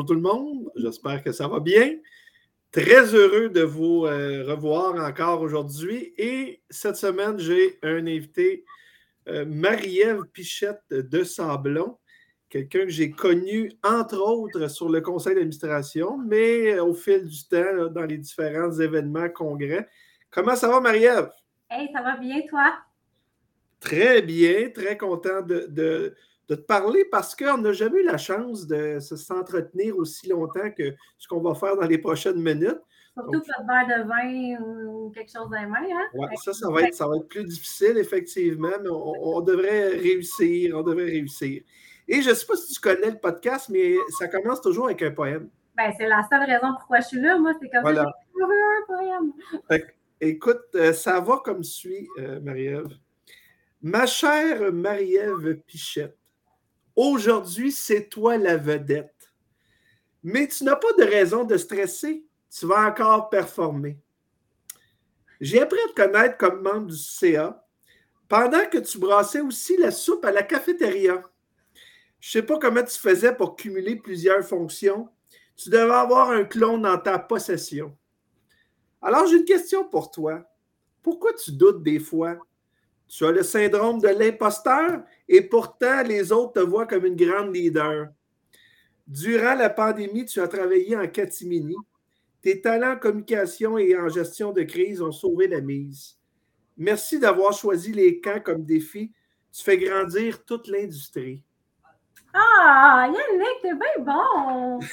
Bonjour tout le monde, j'espère que ça va bien. Très heureux de vous euh, revoir encore aujourd'hui. Et cette semaine, j'ai un invité, euh, Marie-Ève Pichette de Sablon, quelqu'un que j'ai connu entre autres sur le conseil d'administration, mais au fil du temps, dans les différents événements, congrès. Comment ça va, Marie-Ève? Hey, ça va bien, toi? Très bien, très content de de te parler parce qu'on n'a jamais eu la chance de s'entretenir aussi longtemps que ce qu'on va faire dans les prochaines minutes. Surtout pas de verre de vin ou quelque chose dans les mains. Hein? Oui, ça, ça va, être, ça va être plus difficile, effectivement, mais on, devrait réussir. On devrait réussir. Et je ne sais pas si tu connais le podcast, mais ça commence toujours avec un poème. Ben, c'est la seule raison pourquoi je suis là. Moi, c'est comme ça. Je un poème. écoute, euh, ça va comme suit, euh, Marie-Ève. Ma chère Marie-Ève Pichette, Aujourd'hui, c'est toi la vedette. Mais tu n'as pas de raison de stresser. Tu vas encore performer. J'ai appris à te connaître comme membre du CA pendant que tu brassais aussi la soupe à la cafétéria. Je ne sais pas comment tu faisais pour cumuler plusieurs fonctions. Tu devais avoir un clone dans ta possession. Alors, j'ai une question pour toi. Pourquoi tu doutes des fois? Tu as le syndrome de l'imposteur et pourtant les autres te voient comme une grande leader. Durant la pandémie, tu as travaillé en catimini. Tes talents en communication et en gestion de crise ont sauvé la mise. Merci d'avoir choisi les camps comme défi. Tu fais grandir toute l'industrie. Ah, Yannick, t'es bien bon!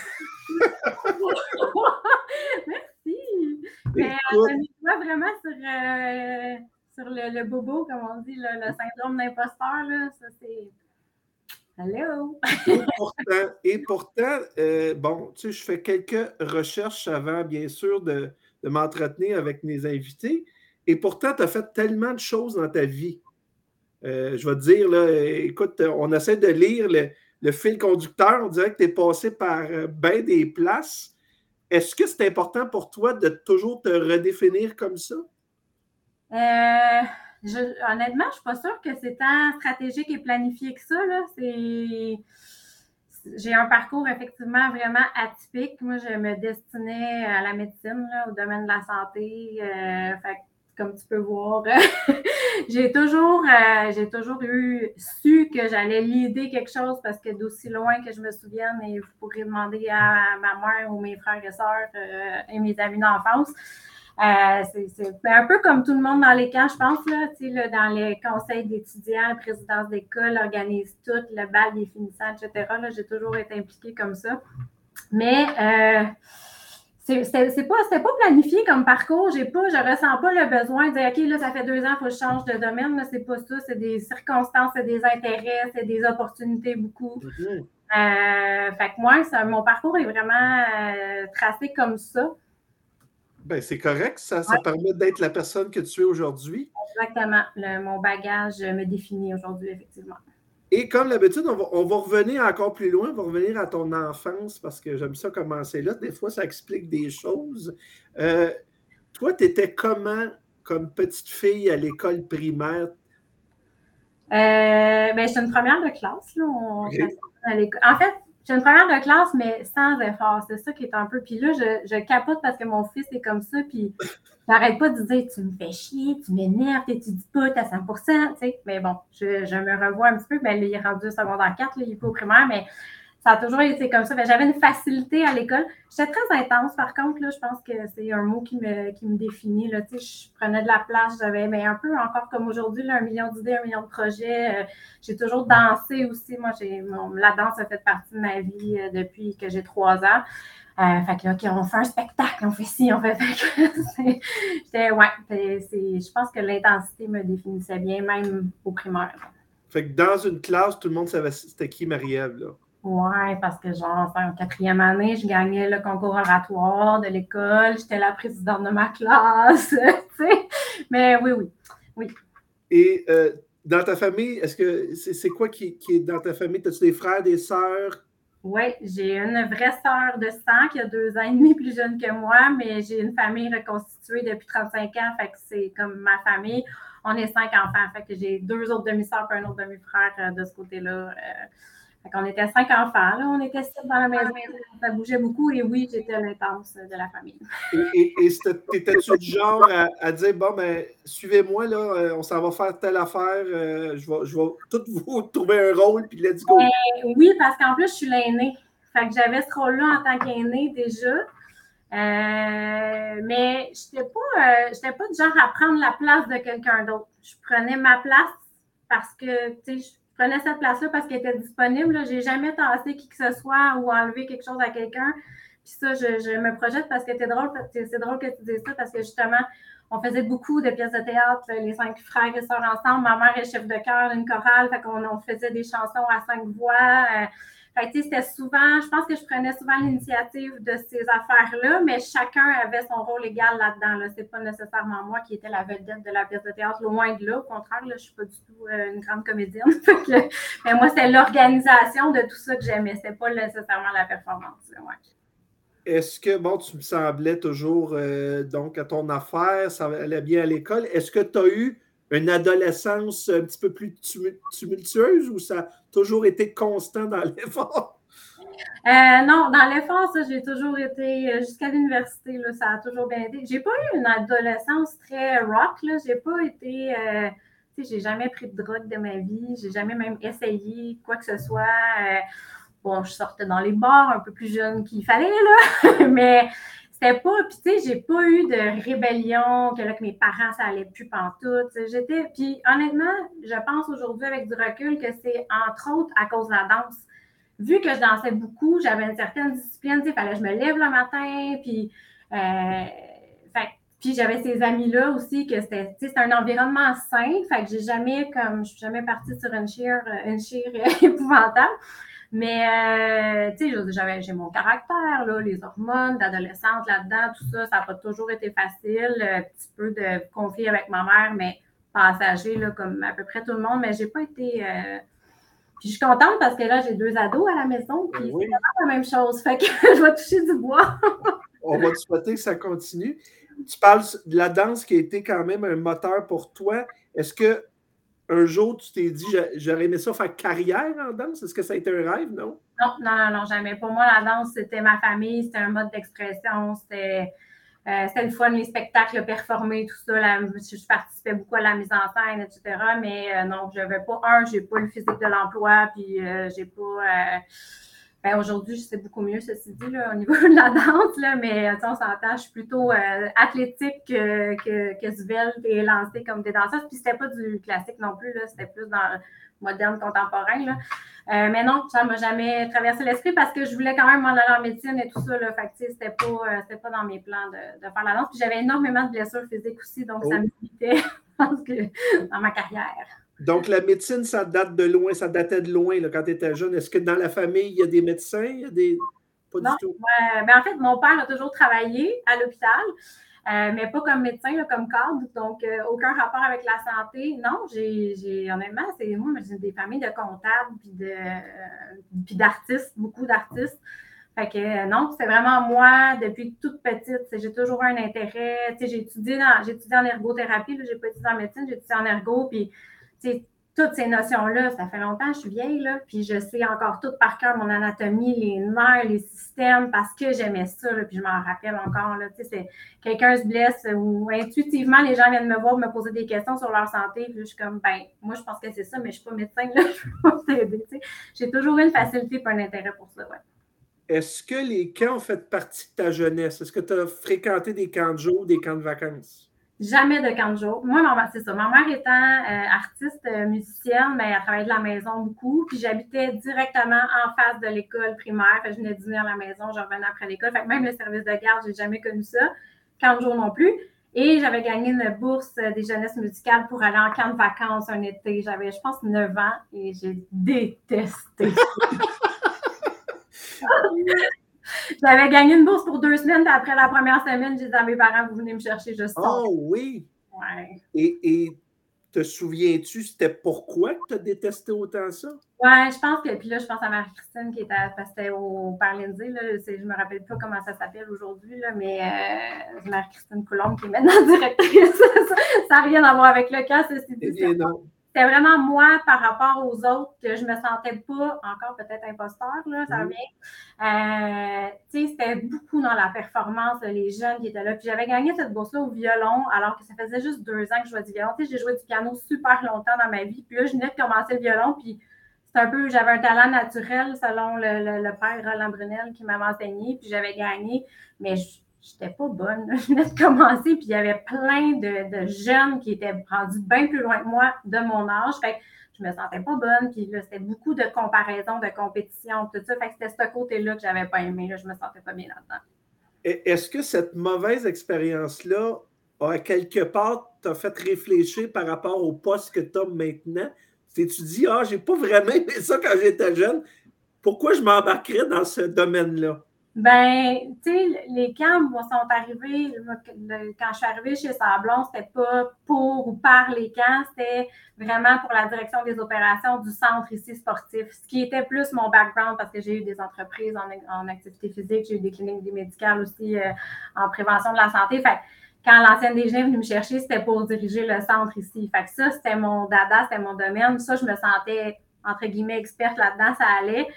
Merci! Mais euh, vraiment sur, euh, sur le, bobo, comme on dit, le, syndrome d'imposteur, ça c'est. Hello! et pourtant, euh, bon, tu sais, je fais quelques recherches avant, bien sûr, de, m'entretenir avec mes invités. Et pourtant, tu as fait tellement de choses dans ta vie. Euh, je vais te dire, là, écoute, on essaie de lire le, fil conducteur. On dirait que tu es passé par euh, bien des places. Est-ce que c'est important pour toi de toujours te redéfinir comme ça? Euh, honnêtement, je ne suis pas sûre que c'est tant stratégique et planifié que ça. J'ai un parcours effectivement vraiment atypique. Moi, je me destinais à la médecine, au domaine de la santé. Euh, comme tu peux voir, j'ai toujours, euh, j'ai toujours eu su que j'allais l'idée quelque chose parce que d'aussi loin que je me souvienne, et vous pourrez demander à ma mère ou mes frères et sœurs et mes amis d'enfance, euh, c'est un peu comme tout le monde dans les camps, je pense, là, là, dans les conseils d'étudiants, présidence d'école organise tout, le bal des finissants, etc. J'ai toujours été impliquée comme ça. Mais euh, c'est pas, pas planifié comme parcours. J'ai pas, je ressens pas le besoin de dire OK, là, ça fait deux ans, il faut que je change de domaine. C'est pas ça. C'est des circonstances, c'est des intérêts, c'est des opportunités beaucoup. Mm-hmm. euh, fait que moi, ça, mon parcours est vraiment euh, tracé comme ça. Ben, c'est correct, ça, ça permet d'être la personne que tu es aujourd'hui. Exactement. mon bagage me définit aujourd'hui, effectivement. Et comme d'habitude, on va, revenir encore plus loin, on va revenir à ton enfance parce que j'aime ça commencer là. Des fois, ça explique des choses. Euh, toi, tu étais comment comme petite fille à l'école primaire? Euh, ben, une première de classe. Là. en fait, j'ai une première de classe, mais sans effort. C'est ça qui est un peu. Puis là, je, capote parce que mon fils est comme ça. Puis j'arrête pas de dire Tu me fais chier, tu m'énerves, tu dis pas, à 100 tu sais. Mais bon, je, me revois un petit peu. Mais là, il est rendu secondaire 4, là, il est au primaire. Mais ça a toujours été comme ça. J'avais une facilité à l'école. J'étais très intense, par contre. Là, je pense que c'est un mot qui me, définit. Là. Je prenais de la place. J'avais mais un peu encore comme aujourd'hui, un million d'idées, un million de projets. Euh, j'ai toujours dansé aussi. Moi, la danse a fait partie de ma vie euh, depuis que j'ai trois ans. Euh, fait que, on fait un spectacle, on fait ci, on fait. J'étais, ouais, je pense que l'intensité me définissait bien, même au primaire. Fait que dans une classe, tout le monde savait c'était qui Marie-Ève, là. Oui, parce que genre, en quatrième année, je gagnais le concours oratoire de l'école, j'étais la présidente de ma classe, tu sais. Mais oui, oui, oui. Et euh, dans ta famille, est-ce que c'est quoi qui, est dans ta famille? As-tu des frères, des sœurs? Oui, j'ai une vraie sœur de sang qui a deux ans et demi plus jeune que moi, mais j'ai une famille reconstituée depuis 35 ans, fait que c'est comme ma famille. On est cinq enfants, fait que j'ai deux autres demi-sœurs et un autre demi-frère euh, de ce côté-là. Euh, on était cinq enfants, là, on était sept dans la maison, ça bougeait beaucoup et oui, j'étais l'intense de la famille. Et, et, étais-tu du genre à, dire bon, ben, suivez-moi, là, euh, on s'en va faire telle affaire, euh, je, vais, je vais tout vous trouver un rôle, puis let's go. Ben, oui, parce qu'en plus, je suis l'aînée. Fait que j'avais ce rôle-là en tant qu'aînée déjà. Euh, mais je n'étais pas, pas du genre à prendre la place de quelqu'un d'autre. Je prenais ma place parce que, tu sais, prenais cette place-là parce qu'elle était disponible. Je n'ai jamais tassé qui que ce soit ou enlevé quelque chose à quelqu'un. Puis ça, je, me projette parce que c'est drôle, c'est drôle que tu dises ça parce que justement, on faisait beaucoup de pièces de théâtre, les cinq frères et sœurs ensemble. Ma mère est chef de chœur d'une chorale, fait qu'on on faisait des chansons à cinq voix. Euh, c'était souvent, je pense que je prenais souvent l'initiative de ces affaires-là, mais chacun avait son rôle égal là-dedans. Là. C'est pas nécessairement moi qui étais la vedette de la pièce de théâtre, loin de là. Au contraire, là, je suis pas du tout euh, une grande comédienne. mais moi, c'est l'organisation de tout ça que j'aimais. C'est pas nécessairement la performance. Est-ce que, bon, tu me semblais toujours euh, donc à ton affaire, ça allait bien à l'école. Est-ce que tu as eu une adolescence un petit peu plus tumultueuse ou ça toujours été constant dans l'effort? Euh, non, dans l'effort, ça, j'ai toujours été euh, jusqu'à l'université, ça a toujours bien été. J'ai pas eu une adolescence très rock, là. J'ai pas été. Euh, tu sais, j'ai jamais pris de drogue de ma vie, j'ai jamais même essayé quoi que ce soit. bon, je sortais dans les bars un peu plus jeune qu'il fallait, là, mais c'était pas, puis tu sais, j'ai pas eu de rébellion, que là, que mes parents, ça allait plus pantoute. J'étais, puis honnêtement, je pense aujourd'hui avec du recul que c'est entre autres à cause de la danse. Vu que je dansais beaucoup, j'avais une certaine discipline, il fallait que je me lève le matin, puis, euh, puis j'avais ces amis-là aussi, que c'était, c'est un environnement sain, fait que j'ai jamais, comme, je suis jamais partie sur une chire, une chire épouvantable. Mais, euh, tu sais, j'avais, j'ai mon caractère, là, les hormones d'adolescente là-dedans, tout ça, ça n'a pas toujours été facile. Un petit peu de conflit avec ma mère, mais passager, là, comme à peu près tout le monde. Mais j'ai pas été. Euh, puis je suis contente parce que là, j'ai deux ados à la maison, puis c'est vraiment la même chose. Fait que je vais toucher du bois. On va te souhaiter que ça continue. Tu parles de la danse qui a été quand même un moteur pour toi. Est-ce que un jour, tu t'es dit, j'aurais aimé ça faire carrière en danse? Est-ce que ça a été un rêve, non? Non, non, non, jamais. Pour moi, la danse, c'était ma famille, c'était un mode d'expression, c'était euh, le fun, les spectacles performés, tout ça. je, participais beaucoup à la mise en scène, etc. Mais euh, non, je n'avais pas, un, j'ai pas le physique de l'emploi, puis euh, j'ai pas. Ben, aujourd'hui, je sais beaucoup mieux, ceci dit, là, au niveau de la danse, là, mais on s'entend, je suis plutôt euh, athlétique que, que, que svelte et lancée comme des danseuses. Puis c'était pas du classique non plus, c'était plus dans le moderne contemporain. Là. Euh, mais non, ça ne m'a jamais traversé l'esprit parce que je voulais quand même m'en aller en médecine et tout ça. Là, fait c'était pas, euh, pas dans mes plans de, de, faire la danse. Puis j'avais énormément de blessures physiques aussi, donc ça oh. me limitait dans ma carrière. Donc, la médecine, ça date de loin, ça datait de loin là, quand tu étais jeune. Est-ce que dans la famille, il y a des médecins? Il y a des... Pas non, du tout. Ben, en fait, mon père a toujours travaillé à l'hôpital, euh, mais pas comme médecin, comme cadre. Donc, euh, aucun rapport avec la santé. Non, j'ai honnêtement, c'est moi, j'ai des familles de comptables puis de euh, puis d'artistes, beaucoup d'artistes. Fait que non, c'est vraiment moi, depuis toute petite, j'ai toujours eu un intérêt. J'ai étudié, j'ai étudié en ergothérapie, j'ai pas étudié en médecine, j'ai étudié en ergo, puis toutes ces notions-là, ça fait longtemps que je suis vieille, là, puis je sais encore tout par cœur mon anatomie, les nerfs, les systèmes, parce que j'aimais ça, puis je m'en rappelle encore. Là, quelqu'un se blesse ou intuitivement, les gens viennent me voir, me poser des questions sur leur santé, puis je suis comme, ben, moi, je pense que c'est ça, mais je ne suis pas médecin, là, je peux t'aider. J'ai toujours eu une facilité et un intérêt pour ça, ouais. Est-ce que les camps ont fait partie de ta jeunesse? Est-ce que tu as fréquenté des camps de jour, des camps de vacances? Jamais de camp de jour. Moi, c'est ça. Ma mère étant euh, artiste, euh, musicienne, mais elle travaillait de la maison beaucoup. Puis j'habitais directement en face de l'école primaire. je venais dîner à la maison, je revenais après l'école. Fait même le service de garde, j'ai jamais connu ça. Camp non plus. Et j'avais gagné une bourse des jeunesses musicales pour aller en camp de vacances un été. J'avais, je pense, 9 ans et j'ai détesté. J'avais gagné une bourse pour deux semaines, puis après la première semaine, j'ai dit à mes parents, vous venez me chercher, je sors. Oh oui! Ouais. Et, et te souviens-tu, c'était pourquoi tu as détesté autant ça? Oui, je pense que, puis là, je pense à Marie-Christine qui était, parce que c'était au Parlindsay, là, je ne me rappelle pas comment ça s'appelle aujourd'hui, mais euh, Marie-Christine Coulombe qui est maintenant directrice. ça n'a rien à voir avec le cas, ceci dit. Eh non. C'était vraiment moi par rapport aux autres que je me sentais pas encore peut-être imposteur, là, ça Mhm. vient. Euh, tu sais, c'était beaucoup dans la performance, les jeunes qui étaient là. Puis j'avais gagné cette bourse-là au violon, alors que ça faisait juste deux ans que je jouais du violon. Tu sais, j'ai joué du piano super longtemps dans ma vie. Puis là, je venais de commencer le violon, puis c'est un peu, j'avais un talent naturel selon le, le- le père Roland Brunel qui m'avait enseigné, puis j'avais gagné, mais je n'étais pas bonne. Je venais de commencer, puis il y avait plein de, de jeunes qui étaient rendus bien plus loin que moi de mon âge. Fait que je me sentais pas bonne, puis là, c'était beaucoup de comparaison, de compétition, tout ça. Fait c'était ce côté-là que j'avais pas aimé. Là, je me sentais pas bien là-dedans. Est-ce que cette mauvaise expérience-là, a quelque part, t'a fait réfléchir par rapport au poste que tu as maintenant? T'es-tu dit, ah, j'ai pas vraiment aimé ça quand j'étais jeune. Pourquoi je m'embarquerais dans ce domaine-là? Ben, tu sais, les camps moi, sont arrivés, quand je suis arrivée chez Sablon, c'était pas pour ou par les camps, c'était vraiment pour la direction des opérations du centre ici sportif, ce qui était plus mon background parce que j'ai eu des entreprises en, activité physique, j'ai eu des cliniques médicales aussi euh, en prévention de la santé. Fait quand l'ancienne DG est venue me chercher, c'était pour diriger le centre ici. Fait que ça, c'était mon dada, c'était mon domaine. Ça, je me sentais, entre guillemets, experte là-dedans, ça allait.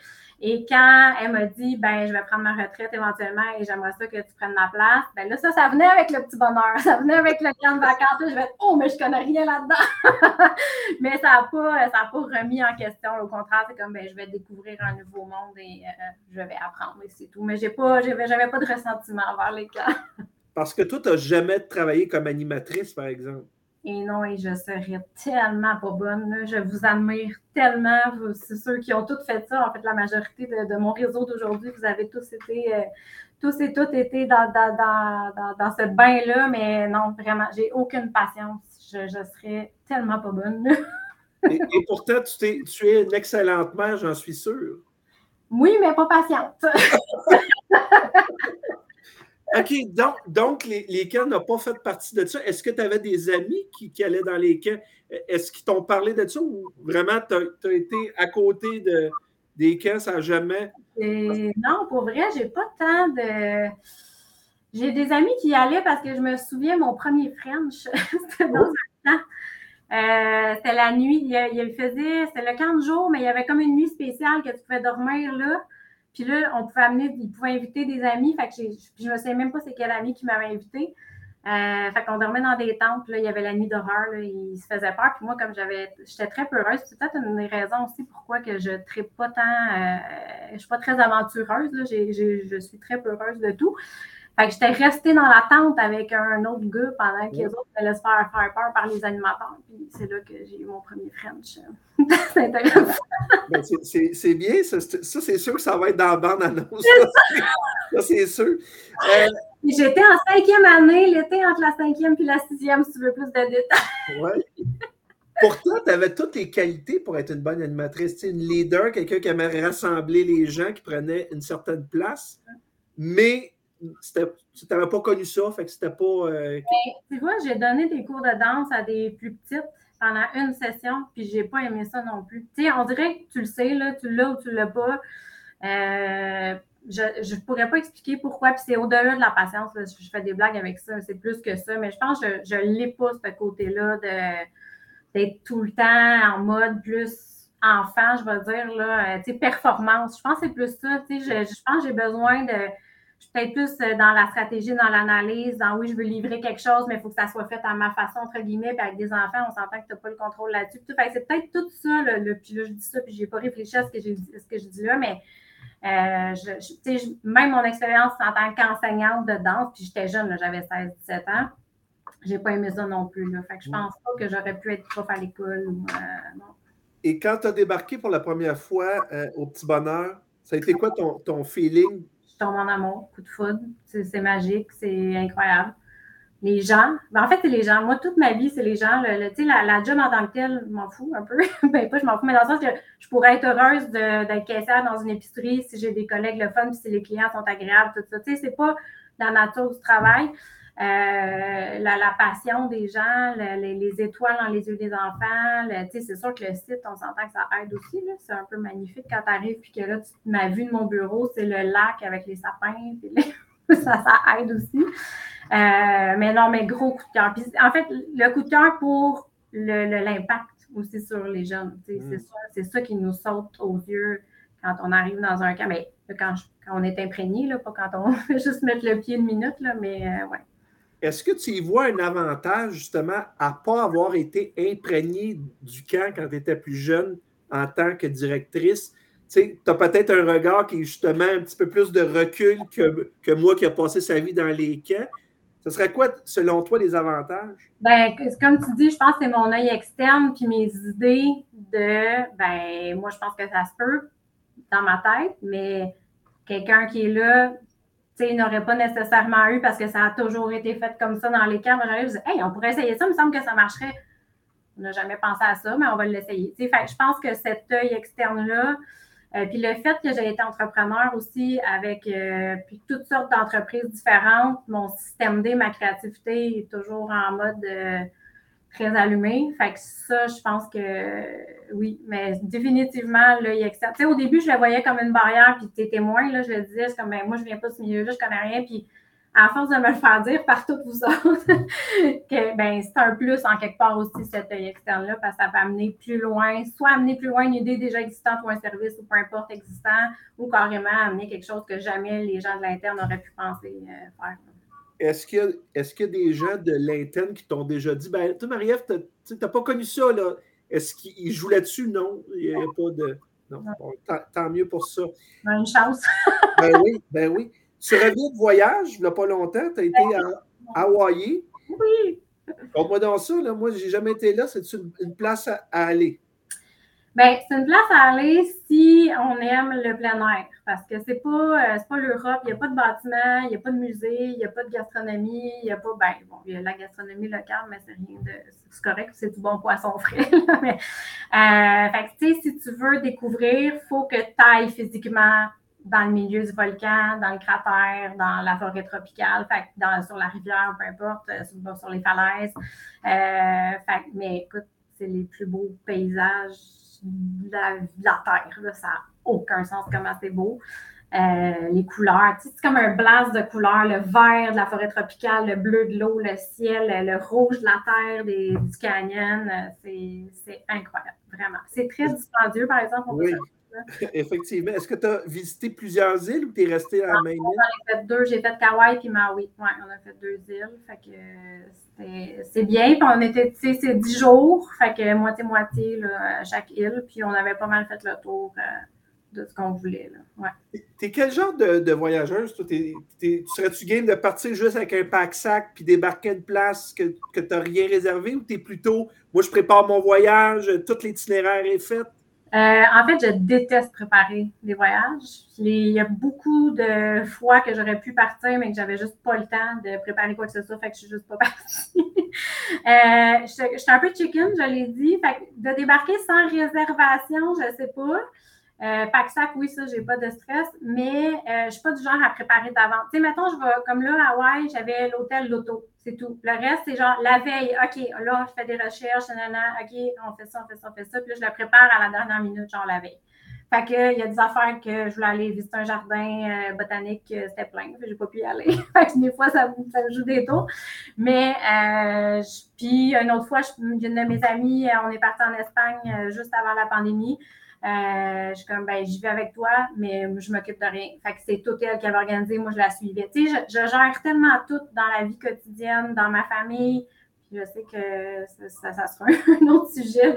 Et quand elle m'a dit, ben, je vais prendre ma retraite éventuellement et j'aimerais ça que tu prennes ma place, ben là, ça, ça venait avec le petit bonheur. Ça venait avec le de vacances. Je vais être, oh, mais je connais rien là-dedans. mais ça n'a pas, pas remis en question. Au contraire, c'est comme, ben, je vais découvrir un nouveau monde et euh, je vais apprendre et c'est tout. Mais j'ai pas, j'avais, j'avais pas de ressentiment envers les camps. Parce que toi, tu n'as jamais travaillé comme animatrice, par exemple? Et non, et je serais tellement pas bonne. là. Je vous admire tellement. C'est ceux qui ont tous fait ça. En fait, la majorité de, de mon réseau d'aujourd'hui, vous avez tous été, euh, tous et toutes été dans, dans, dans, dans, ce bain-là. Mais non, vraiment, j'ai aucune patience. Je, je serais tellement pas bonne. Et, et pourtant, tu, t'es- tu es une excellente mère, j'en suis sûr. Oui, mais pas patiente. OK, donc, donc les, camps n'ont pas fait partie de ça. Est-ce que tu avais des amis qui, allaient dans les camps? Est-ce qu'ils t'ont parlé de ça ou vraiment tu as, été à côté de, des camps sans jamais? Et non, pour vrai, j'ai pas tant de. J'ai des amis qui allaient parce que je me souviens, mon premier French, c'était dans un temps. Euh, c'était la nuit, il, il faisait, c'était le 15 jours, mais il y avait comme une nuit spéciale que tu pouvais dormir là. Puis là, on pouvait amener, ils pouvaient inviter des amis. Fait que puis je me sais même pas c'est quel ami qui m'avait invité. Euh, fait qu'on dormait dans des tentes. Là, il y avait la nuit d'horreur. Il se faisait peur. Puis moi, comme j'avais, j'étais très peureuse. C'est peut-être une des raisons aussi pourquoi que je ne pas tant. Euh, je suis pas très aventureuse. Je suis très peureuse de tout. Fait que j'étais restée dans la tente avec un autre gars pendant que les autres me laissent faire, faire peur par les animateurs. Puis c'est là que j'ai eu mon premier French. c'est intéressant. Ben, c'est- bien, ça, c'est ça, c'est sûr que ça va être dans la bande-annonce. Ça, c'est sûr. Euh, J'étais en cinquième année, l'été entre la cinquième et la sixième, si tu veux plus de détails. ouais. Pourtant, tu avais toutes les qualités pour être une bonne animatrice. Tu sais, une leader, quelqu'un qui aimait rassembler les gens, qui prenait une certaine place, mais tu n'avais pas connu ça, fait que c'était pas. euh, Tu vois, j'ai donné des cours de danse à des plus petites pendant une session, puis j'ai pas aimé ça non plus. Tu sais, on dirait que tu le sais, là, tu l'as ou tu l'as pas. Euh, je ne pourrais pas expliquer pourquoi, puis c'est au-delà de la patience. Je, fais des blagues avec ça, c'est plus que ça, mais je pense que je ne l'ai pas, ce côté-là, d'être tout le temps en mode plus enfant, je vais dire, là, euh, tu sais, performance. Je pense que c'est plus ça, je, je pense que j'ai besoin de je suis peut-être plus euh, dans la stratégie, dans l'analyse, dans oui, je veux livrer quelque chose, mais il faut que ça soit fait à ma façon, entre guillemets, puis avec des enfants, on s'entend que tu n'as pas le contrôle là-dessus. C'est peut-être tout ça, le, puis là, je dis ça, puis je n'ai pas réfléchi à ce que, j'ai ce que je dis là, mais euh, je, même mon expérience en tant qu'enseignante de danse, puis j'étais jeune, j'avais 16-17 ans, j'ai pas aimé ça non plus. Là. Fait que je pense pas que j'aurais pu être prof à l'école. euh. Et quand tu as débarqué pour la première fois au Petit Bonheur, ça a été quoi ton feeling? Tombe en amour, coup de foudre. C'est magique, c'est incroyable. Les gens, ben en fait, c'est les gens. Moi, toute ma vie, c'est les gens. Le, la, la job en tant que telle, je m'en fous un peu. ben, pas je m'en fous, mais dans le sens que je pourrais être heureuse d'être caissière dans une épicerie si j'ai des collègues le fun, puis si les clients sont agréables, tout ça. Tu c'est pas la nature du travail. Euh, la, la passion des gens, le- les, les étoiles dans les yeux des enfants. le- tu sais, c'est sûr que le site, on s'entend que ça aide aussi. là. C'est un peu magnifique quand tu arrives puis que là, tu- ma vue de mon bureau, c'est le lac avec les sapins. puis les- ça, ça aide aussi. Euh, mais non, mais gros coup de cœur. Puis, en fait, le coup de cœur pour le- le- l'impact aussi sur les jeunes. Mm. C'est ça, qui nous saute aux yeux quand on arrive dans un camp. Mais quand, on est imprégné, là, pas quand on veut juste mettre le pied une minute, là, mais euh, ouais. Est-ce que tu y vois un avantage justement à ne pas avoir été imprégné du camp quand tu étais plus jeune en tant que directrice? Tu as peut-être un regard qui est justement un petit peu plus de recul que, moi qui a passé sa vie dans les camps. Ce serait quoi, selon toi, les avantages? Ben, comme tu dis, je pense que c'est mon œil externe puis mes idées de, ben, moi, je pense que ça se peut dans ma tête, mais quelqu'un qui est là, sais, n'aurait pas nécessairement eu parce que ça a toujours été fait comme ça dans les camps. J'arrive, je dis, hey, on pourrait essayer ça, il me semble que ça marcherait. On n'a jamais pensé à ça, mais on va l'essayer. Sais, je pense que cet œil externe-là, euh, puis le fait que j'ai été entrepreneur aussi avec euh, puis toutes sortes d'entreprises différentes, mon système D, ma créativité est toujours en mode euh, très allumé. Fait que ça, je pense que oui, mais définitivement, là, il Tu sais, au début, je le voyais comme une barrière, puis tes témoins, là, je le disais, c'est comme, ben, moi, je viens pas de ce milieu-là, je connais rien, puis à force de me le faire dire par toutes vous autres, que ben, c'est un plus en quelque part aussi cet œil externe-là, parce que ça peut amener plus loin, soit amener plus loin une idée déjà existante ou un service ou peu importe existant, ou carrément amener quelque chose que jamais les gens de l'interne auraient pu penser euh, faire. Est-ce qu'il y, est y, a des gens de l'interne qui t'ont déjà dit, ben, toi, Marie-Ève, tu n'as pas connu ça, là. Est-ce qu'ils jouent là-dessus? Non, il n'y a pas de. Non, tant, mieux pour ça. Une chance. ben oui, ben oui. Tu reviens de voyage, il n'y a pas longtemps, tu as été à Hawaï. Oui. Conte-moi dans ça, là. moi, je n'ai jamais été là. C'est une, une, place à, aller? Bien, c'est une place à aller si on aime le plein air. Parce que c'est pas, euh, pas l'Europe, il n'y a pas de bâtiment, il n'y a pas de musée, il n'y a pas de gastronomie, il n'y a pas. Ben, bon, il y a la gastronomie locale, mais c'est rien de. C'est correct, c'est du bon poisson frais. mais, euh, fait que, tu sais, si tu veux découvrir, il faut que tu ailles physiquement dans le milieu du volcan, dans le cratère, dans la forêt tropicale, fait sur la rivière, peu importe, euh, sur, les falaises. Mais écoute, c'est les plus beaux paysages de la, Terre. Ça n'a aucun sens comment c'est beau. Euh, les couleurs, c'est comme un blast de couleurs, le vert de la forêt tropicale, le bleu de l'eau, le ciel, le rouge de la terre des, du canyon, c'est incroyable, vraiment. C'est très dispendieux, par exemple. oui. Effectivement. Est-ce que tu as visité plusieurs îles ou tu es resté à la même île? J'en ai fait deux. J'ai fait Kauai puis Maui. Oui, on a fait deux îles. Fait que c'est bien. Puis on était, tu sais, c'est dix jours. Fait que moitié-moitié à chaque île. Puis on avait pas mal fait le tour euh, de ce qu'on voulait. Là. Ouais. T'es quel genre de, voyageuse? Toi? serais-tu game de partir juste avec un pack-sac puis débarquer une place que, que tu n'as rien réservé ou tu es plutôt, moi, je prépare mon voyage, tout l'itinéraire est fait? Euh, en fait, je déteste préparer des voyages. Il y a beaucoup de fois que j'aurais pu partir, mais que j'avais juste pas le temps de préparer quoi que ce soit, fait que je suis juste pas partie. euh, je, suis un peu chicken, je l'ai dit. Fait de débarquer sans réservation, je sais pas. Euh, pack-sac, oui, ça, j'ai pas de stress, mais euh, je suis pas du genre à préparer d'avance. Tu sais, mettons, je vais, comme là, à Hawaï, j'avais l'hôtel Loto, c'est tout. Le reste, c'est genre la veille, OK, là, je fais des recherches, nanana, OK, on fait ça, on fait ça, on fait ça, puis là, je le prépare à la dernière minute, genre la veille. Fait que, il y a des affaires que je voulais aller visiter un jardin euh, botanique, euh, c'était plein, j'ai pas pu y aller. fait que des fois, ça, me joue des tours. Mais, euh, puis, une autre fois, une de mes amies, on est parti en Espagne juste avant la pandémie. Euh, je suis comme, ben, j'y vais avec toi, mais je m'occupe de rien. Fait que c'est tout elle qui avait organisé, moi, je la suivais. Tu sais, je, gère tellement tout dans la vie quotidienne, dans ma famille. je sais que ça, sera un autre sujet,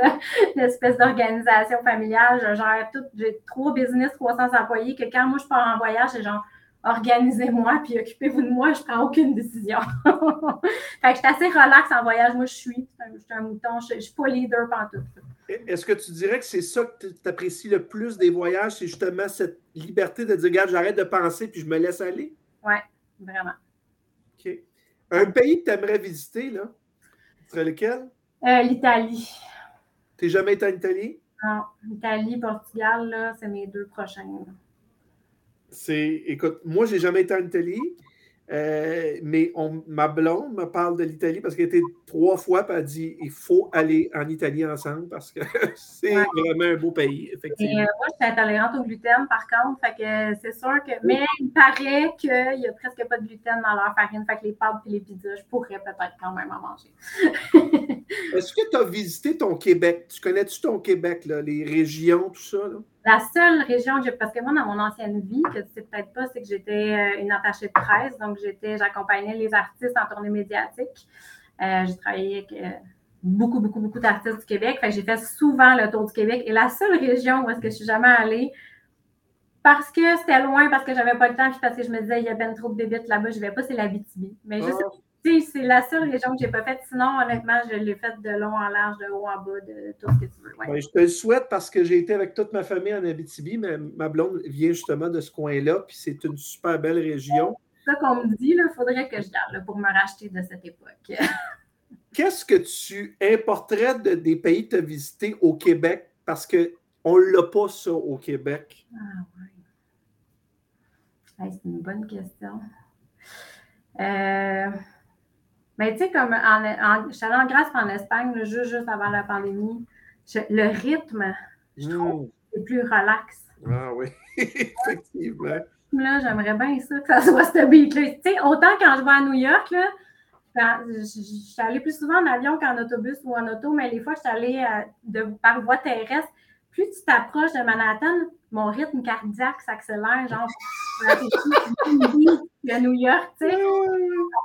l'espèce d'organisation familiale. Je gère tout. J'ai trois business, 300 employés, que quand moi, je pars en voyage, c'est genre, organisez-moi, puis occupez-vous de moi, je prends aucune décision. fait que je suis assez relax en voyage. Moi, je suis, je suis un, mouton, je, suis pas leader tout. Est-ce que tu dirais que c'est ça que tu apprécies le plus des voyages, c'est justement cette liberté de dire, regarde, j'arrête de penser puis je me laisse aller? Oui, vraiment. OK. Un pays que tu aimerais visiter, là, serait lequel? Euh, L'Italie. Tu n'es jamais été en Italie? Non, Italie, Portugal, là, c'est mes deux prochains. C'est, écoute, moi, j'ai jamais été en Italie. Euh, mais on, ma blonde me parle de l'Italie parce qu'elle était trois fois, et elle dit il faut aller en Italie ensemble parce que c'est vraiment un beau pays, effectivement. Et, euh, moi, je suis intolérante au gluten, par contre, fait que c'est sûr que. Mais il paraît qu'il n'y a presque pas de gluten dans leur farine, fait que les pâtes et les pizzas, je pourrais peut-être quand même en manger. Est-ce que tu as visité ton Québec? Tu connais-tu ton Québec, là, les régions, tout ça? Là? La seule région que j'ai, parce que moi, dans mon ancienne vie, que tu sais peut-être pas, c'est que j'étais euh, une attachée de presse, donc j'étais, j'accompagnais les artistes en tournée médiatique. Euh, j'ai travaillé avec euh, beaucoup, beaucoup, beaucoup d'artistes du Québec. Fait j'ai fait souvent le tour du Québec. Et la seule région où est-ce que je suis jamais allée, parce que c'était loin, parce que j'avais pas le temps, puis parce que je me disais, il y a bien trop de bébites là-bas, je vais pas, c'est la BTB. Mais juste c'est la seule région que je n'ai pas faite. Sinon, honnêtement, je l'ai faite de long en large, de haut en bas, de tout ce que tu veux. Ben, je te le souhaite parce que j'ai été avec toute ma famille en Abitibi, mais ma blonde vient justement de ce coin-là, puis c'est une super belle région. C'est ça qu'on me dit, il faudrait que je garde pour me racheter de cette époque. Qu'est-ce que tu importerais de, des pays que tu as visités au Québec? Parce qu'on ne l'a pas, ça, au Québec. Ah, oui. c'est une bonne question. Euh, mais tu sais, comme en, en, je suis allée en Grèce en Espagne, juste, juste avant la pandémie. le rythme, je trouve, c'est mm. plus relax. Ah oui, effectivement. Là, j'aimerais bien ça, que ça soit ce beat-là. Tu sais, autant quand je vais à New York, là, je, suis allée plus souvent en avion qu'en autobus ou en auto, mais les fois, je suis allée euh, de, par voie terrestre. Plus tu t'approches de Manhattan, mon rythme cardiaque s'accélère, genre, à New York, tu sais.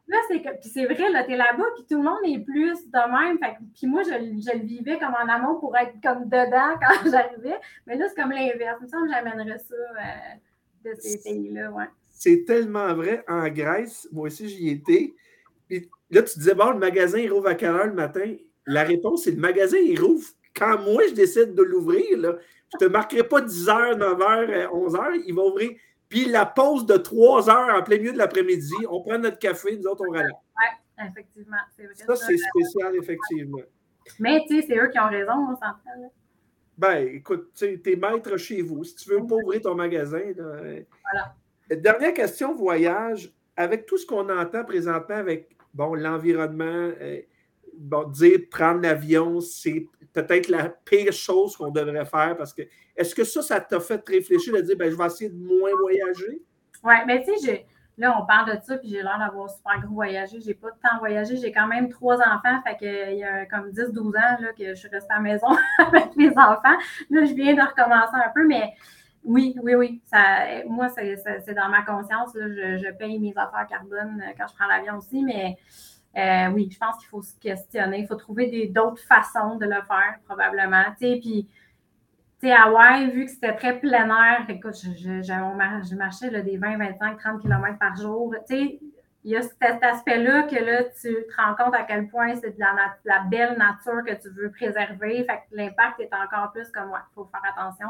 Là, c'est que, puis c'est vrai, là, t'es là-bas, puis tout le monde est plus de même. Fait, puis moi, je, je, le vivais comme en amont pour être comme dedans quand j'arrivais. Mais là, c'est comme l'inverse. Il me semble que j'amènerais ça euh, de ces pays-là, ouais. C'est tellement vrai. En Grèce, moi aussi, j'y étais. Puis là, tu disais, bon, le magasin, il rouvre à quelle heure le matin? La réponse, c'est le magasin, il rouvre quand moi, je décide de l'ouvrir. Là, je ne te marquerai pas 10h, 9h, 11h. Il va ouvrir. Puis la pause de 3 heures en plein milieu de l'après-midi, on prend notre café, nous autres, on râle. Oui, effectivement. Ça, c'est spécial, effectivement. Mais tu sais, c'est eux qui ont raison, on s'entend. Ben, écoute, tu es maître chez vous. Si tu veux pas ouvrir ton magasin. voilà. Dernière question, voyage. Avec tout ce qu'on entend présentement avec bon, l'environnement, euh, bon, dire prendre l'avion, c'est peut-être la pire chose qu'on devrait faire parce que est-ce que ça, ça t'a fait réfléchir de dire ben, je vais essayer de moins voyager? Oui, mais tu sais, là, on parle de ça, puis j'ai l'air d'avoir super gros voyagé. J'ai pas de temps voyager. J'ai quand même trois enfants, fait qu'il y a comme 10-12 ans là, que je suis restée à la maison avec mes enfants. Là, je viens de recommencer un peu, mais oui, oui, oui. Ça, moi, c'est dans ma conscience. Là, je, je, paye mes affaires carbone quand je prends l'avion aussi, mais euh, oui, je pense qu'il faut se questionner. Il faut trouver d'autres façons de le faire, probablement. Puis, tu Hawaï, vu que c'était très plein air, écoute, je, marchais des 20, 25, 30 km par jour. Il y a cet aspect-là que là, tu te rends compte à quel point c'est de la, belle nature que tu veux préserver. Fait que l'impact est encore plus comme, ouais, il faut faire attention.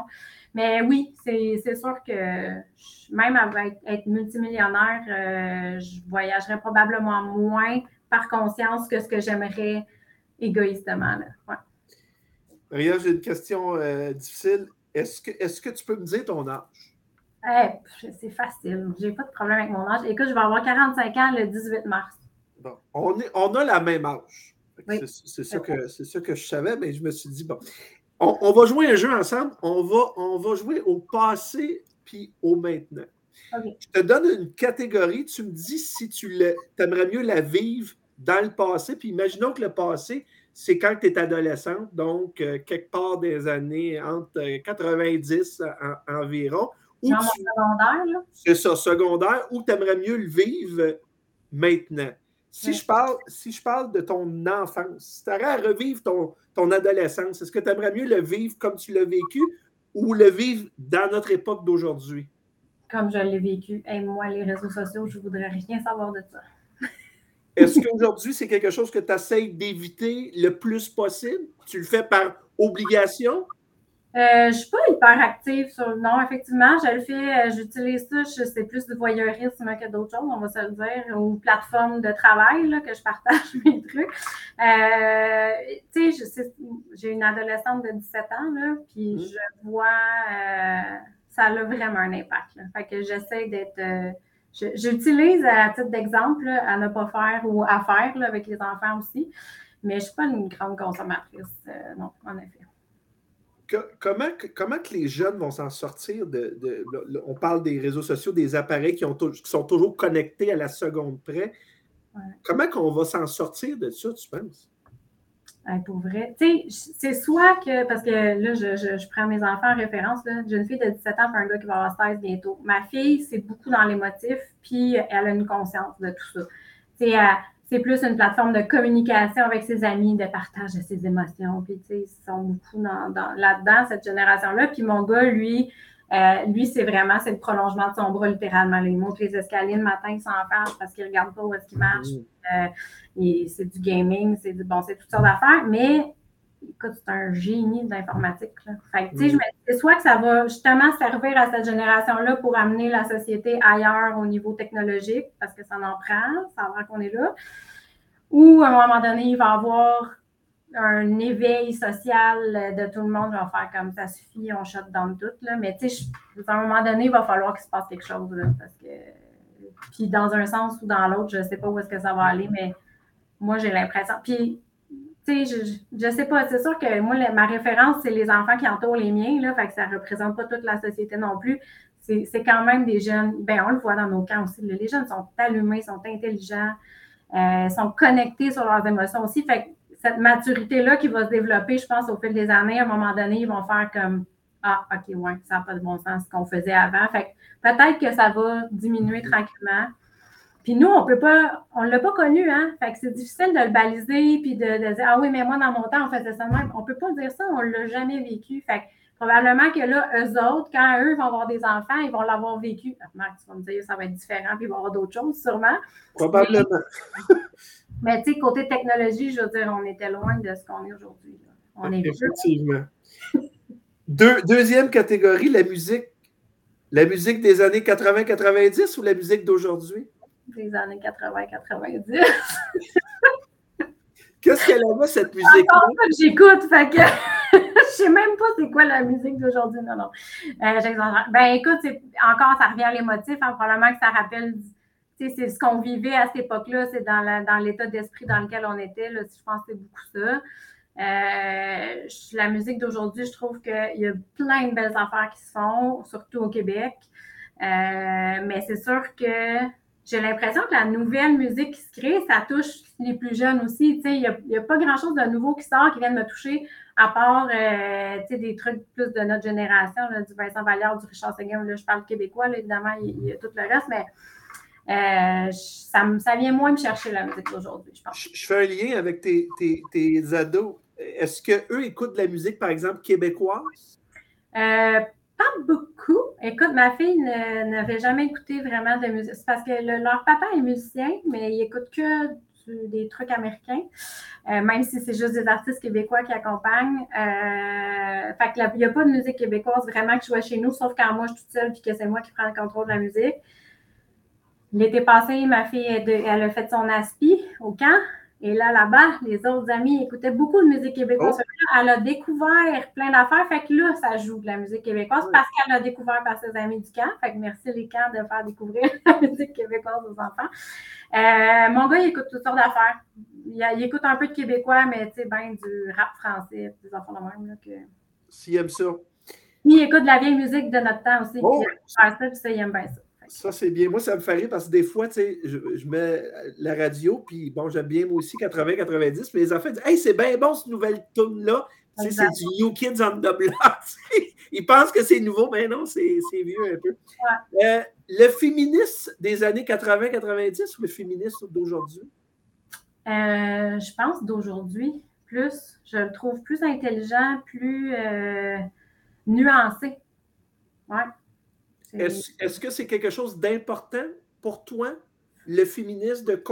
Mais oui, c'est sûr que même avec être multimillionnaire, euh, je voyagerais probablement moins par conscience que ce que j'aimerais égoïstement. Ouais. Maria, j'ai une question euh, difficile. Est-ce que, est que tu peux me dire ton âge? Eh, c'est facile. J'ai pas de problème avec mon âge. Écoute, je vais avoir 45 ans le 18 mars. Bon, on, est, on a la même âge. C'est ça, que, ça que je savais, mais je me suis dit, bon, on, va jouer un jeu ensemble. On va, on va jouer au passé puis au maintenant. Je te donne une catégorie. Tu me dis si tu aimerais mieux la vivre dans le passé. Puis imaginons que le passé, c'est quand tu es adolescente, donc euh, quelque part des années entre 90 euh, environ. Ou Dans secondaire, C'est ça, secondaire, ou tu aimerais mieux le vivre maintenant. Si, je parle, si je parle de ton enfance, si tu aurais à revivre ton, ton adolescence, est-ce que tu aimerais mieux le vivre comme tu l'as vécu ou le vivre dans notre époque d'aujourd'hui? Comme je l'ai vécu. Et moi, les réseaux sociaux, je ne voudrais rien savoir de ça. Est-ce qu'aujourd'hui, c'est quelque chose que tu essaies d'éviter le plus possible? Tu le fais par obligation? Euh, je ne suis pas hyper active sur le nom. Effectivement, je le fais, euh, j'utilise ça, c'est plus du voyeurisme que d'autres choses, on va se le dire, ou plateforme de travail là, que je partage mes trucs. Euh, tu sais, j'ai une adolescente de 17 ans, là, puis mmh. je vois, ça a vraiment un impact. Fait que j'essaie d'être j'utilise à titre d'exemple à ne pas faire ou à faire avec les enfants aussi, mais je ne suis pas une grande consommatrice, euh, non, en effet. comment, comment que les jeunes vont s'en sortir de, On parle des réseaux sociaux, des appareils qui, ont, qui sont toujours connectés à la seconde près? Comment qu'on va s'en sortir de ça, tu penses? C'est soit que, parce que là, je, prends mes enfants en référence, j'ai une fille de 17 ans et un gars qui va avoir 16 bientôt. Ma fille, c'est beaucoup dans l'émotif, puis elle a une conscience de tout ça. C'est plus une plateforme de communication avec ses amis, de partage de ses émotions. Puis, ils sont beaucoup dans, là-dedans, cette génération-là. Puis mon gars, lui, euh, lui, c'est vraiment, c'est le prolongement de son bras, littéralement. il monte les escaliers le matin sans faire parce qu'il ne regarde pas où est-ce qu'il marche. Mm. Euh, c'est du gaming, c'est du bon, c'est toutes sortes d'affaires, mais écoute, c'est un génie de l'informatique. Fait tu sais, je me dis, soit que ça va justement servir à cette génération-là pour amener la société ailleurs au niveau technologique, parce que ça en prend, ça va qu'on est là, ou à un moment donné, il va avoir un éveil social de tout le monde va faire comme ça suffit, on down tout. Là. Mais tu sais, à un moment donné, il va falloir qu'il se passe quelque chose. parce que... Puis dans un sens ou dans l'autre, je ne sais pas où est-ce que ça va aller, mais moi, j'ai l'impression. Puis, tu sais, je ne sais pas. C'est sûr que moi, ma référence, c'est les enfants qui entourent les miens. Là, fait que ça ne représente pas toute la société non plus. C'est quand même des jeunes. Ben, on le voit dans nos camps aussi. Les jeunes sont allumés, sont intelligents, euh, sont connectés sur leurs émotions aussi. Fait cette maturité-là qui va se développer, je pense, au fil des années, à un moment donné, ils vont faire comme Ah, OK, ouais, ça n'a pas de bon sens ce qu'on faisait avant. Fait peut-être que ça va diminuer tranquillement. Puis nous, on peut pas, on ne l'a pas connu, hein? Fait que c'est difficile de le baliser puis de, dire Ah oui, mais moi, dans mon temps, on faisait ça même. On ne peut pas dire ça, on ne l'a jamais vécu. Fait que probablement que là, eux autres, quand eux vont avoir des enfants, ils vont l'avoir vécu. Marc, tu vas me dire ça va être différent, puis il va y avoir d'autres choses, sûrement. Probablement. Mais tu sais, côté technologie, je veux dire, on était loin de ce qu'on est aujourd'hui. On est Effectivement. deuxième catégorie, la musique. La musique des années 80-90 ou la musique d'aujourd'hui? Des années 80-90. Qu'est-ce qu'elle avait, cette musique-là? J'écoute, fait que je sais même pas c'est quoi la musique d'aujourd'hui. Non, non. Euh, ben écoute, encore, ça revient à l'émotif. Hein, probablement que ça rappelle c'est ce qu'on vivait à cette époque-là, c'est dans l'état d'esprit dans lequel on était. Là, je pense que c'est beaucoup ça. Euh, la musique d'aujourd'hui, je trouve qu'il y a plein de belles affaires qui se font, surtout au Québec. Euh, mais c'est sûr que j'ai l'impression que la nouvelle musique qui se crée, ça touche les plus jeunes aussi. Il n'y a, pas grand-chose de nouveau qui sort, qui vient de me toucher, à part euh, des trucs plus de notre génération, du Vincent Vallière, du Richard Seguin. Là, je parle québécois, évidemment, il, y a tout le reste, mais euh, ça, vient moins me chercher la musique d'aujourd'hui, je pense. Je, fais un lien avec tes, ados. Est-ce qu'eux écoutent de la musique, par exemple, québécoise? Euh, pas beaucoup. Écoute, ma fille n'avait jamais écouté vraiment de musique. C'est parce que leur papa est musicien, mais il écoute que des trucs américains, euh, même si c'est juste des artistes québécois qui accompagnent. fait il n'y a pas de musique québécoise vraiment que je vois chez nous, sauf quand moi je suis toute seule et que c'est moi qui prends le contrôle de la musique. L'été passé, ma fille, elle a fait son aspi au camp. Et là, là-bas, les autres amis écoutaient beaucoup de musique québécoise. Oh. Elle a découvert plein d'affaires. Fait que là, ça joue de la musique québécoise parce qu'elle a découvert par ses amis du camp. Fait que merci les camps de faire découvrir la musique québécoise aux enfants. Euh, mon gars, il écoute toutes sortes d'affaires. Il, écoute un peu de québécois, mais tu sais, ben du rap français, des enfants de même. Que... S'il aime ça. Il écoute de la vieille musique de notre temps aussi. Oh. ça, puis ça, il aime bien ça. Ça, c'est bien. Moi, ça me fait rire parce que des fois, tu sais, je, mets la radio, puis bon, j'aime bien moi aussi 80-90, mais les enfants disent Hey, c'est bien bon cette nouvelle tune-là. c'est du New Kids on the Block. Ils pensent que c'est nouveau, mais non, c'est vieux un peu. Euh, le féministe des années 80-90 ou le féministe d'aujourd'hui? Euh, je pense d'aujourd'hui, plus. Je le trouve plus intelligent, plus euh, nuancé. Ouais. Est-ce que c'est quelque chose d'important pour toi, le féminisme? De,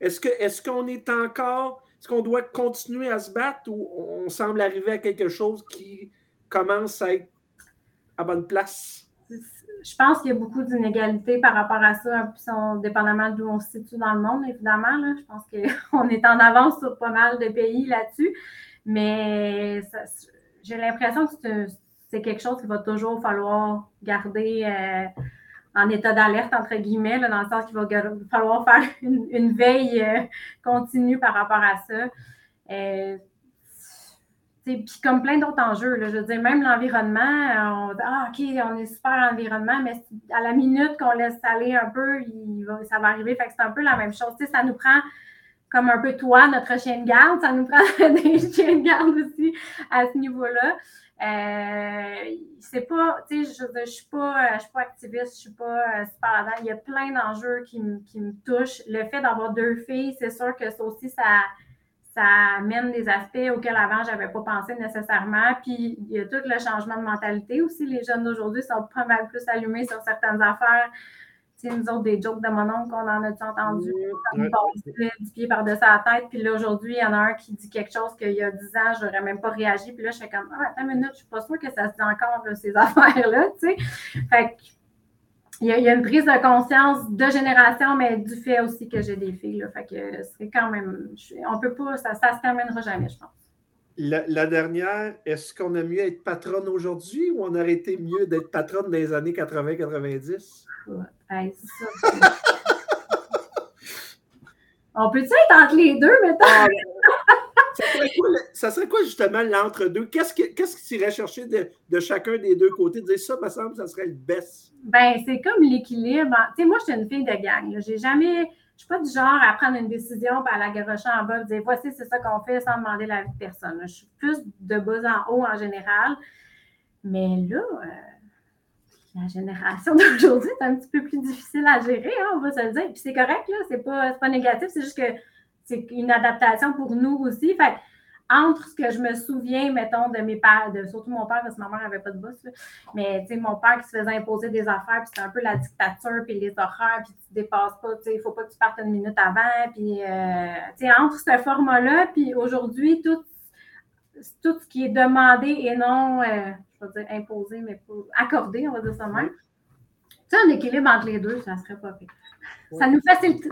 est-ce, qu'on est encore. Est-ce qu'on doit continuer à se battre ou on semble arriver à quelque chose qui commence à être à bonne place? Je pense qu'il y a beaucoup d'inégalités par rapport à ça, dépendamment d'où on se situe dans le monde, évidemment. Je pense qu'on est en avance sur pas mal de pays là-dessus. Mais j'ai l'impression que c'est, c'est quelque chose qu'il va toujours falloir garder euh, en état d'alerte, entre guillemets, dans le sens qu'il va falloir faire une, veille euh, continue par rapport à ça. Euh, puis comme plein d'autres enjeux, je veux dire, même l'environnement, on ah, OK, on est super environnement, mais à la minute qu'on laisse aller un peu, ça va arriver. Que c'est un peu la même chose. ça nous prend comme un peu toi, notre chien de garde, ça nous prend des chiens de garde aussi à ce niveau-là. Euh, c'est pas, tu sais, je, je suis pas, suis pas activiste, je suis pas euh. Il y a plein d'enjeux qui, qui, me touchent. Le fait d'avoir deux filles, c'est sûr que ça aussi, ça, ça amène des aspects auxquels avant, j'avais pas pensé nécessairement. Puis, il y a tout le changement de mentalité aussi. Les jeunes d'aujourd'hui sont pas mal plus allumés sur certaines affaires nous autres, des jokes de mon oncle, qu'on en a entendu, on nous du pied par-dessus la tête. Puis là, aujourd'hui, il y en a un qui dit quelque chose qu'il y a 10 ans, je n'aurais même pas réagi. Puis là, je suis comme, ah, attends une minute, je ne suis pas sûre que ça se dit encore, ces affaires-là, tu sais. Fait il y, a, une prise de conscience de génération, mais du fait aussi que j'ai des filles. Là. Fait que c'est quand même. on peut pas, ça ne se terminera jamais, je pense. La, dernière, est-ce qu'on a mieux être patronne aujourd'hui ou on aurait été mieux d'être patronne dans les années 80-90? On peut-tu être entre les deux, maintenant? Ah, ça, serait quoi, justement l'entre-deux? Qu'est-ce que tu irais chercher de, chacun des deux côtés? Dire ça, me semble, ça serait le best. Ben, c'est comme l'équilibre. Tu sais, moi, je suis une fille de gang. J'ai jamais. Je suis pas du genre à prendre une décision à la garocher en bas et dire voici, c'est ça qu'on fait sans demander l'avis de personne. Je suis plus de bas en haut en général. Mais là, euh, la génération d'aujourd'hui est un petit peu plus difficile à gérer, hein, on va se le dire. Puis c'est correct, là, c'est pas, pas négatif, c'est juste que c'est une adaptation pour nous aussi. Fait entre ce que je me souviens, mettons, de mes pères, de, surtout mon père, parce que ma mère n'avait pas de boss, mais mon père qui se faisait imposer des affaires, puis c'était un peu la dictature, puis les horreurs, puis tu ne dépasses pas, tu sais, il faut pas que tu partes une minute avant, puis, euh, tu sais, entre ce format-là, puis aujourd'hui, tout, tout ce qui est demandé et non, euh, je vais dire imposé, mais pas accordé, on va dire ça même. Tu sais, un équilibre entre les deux, ça serait pas pire. Ça, nous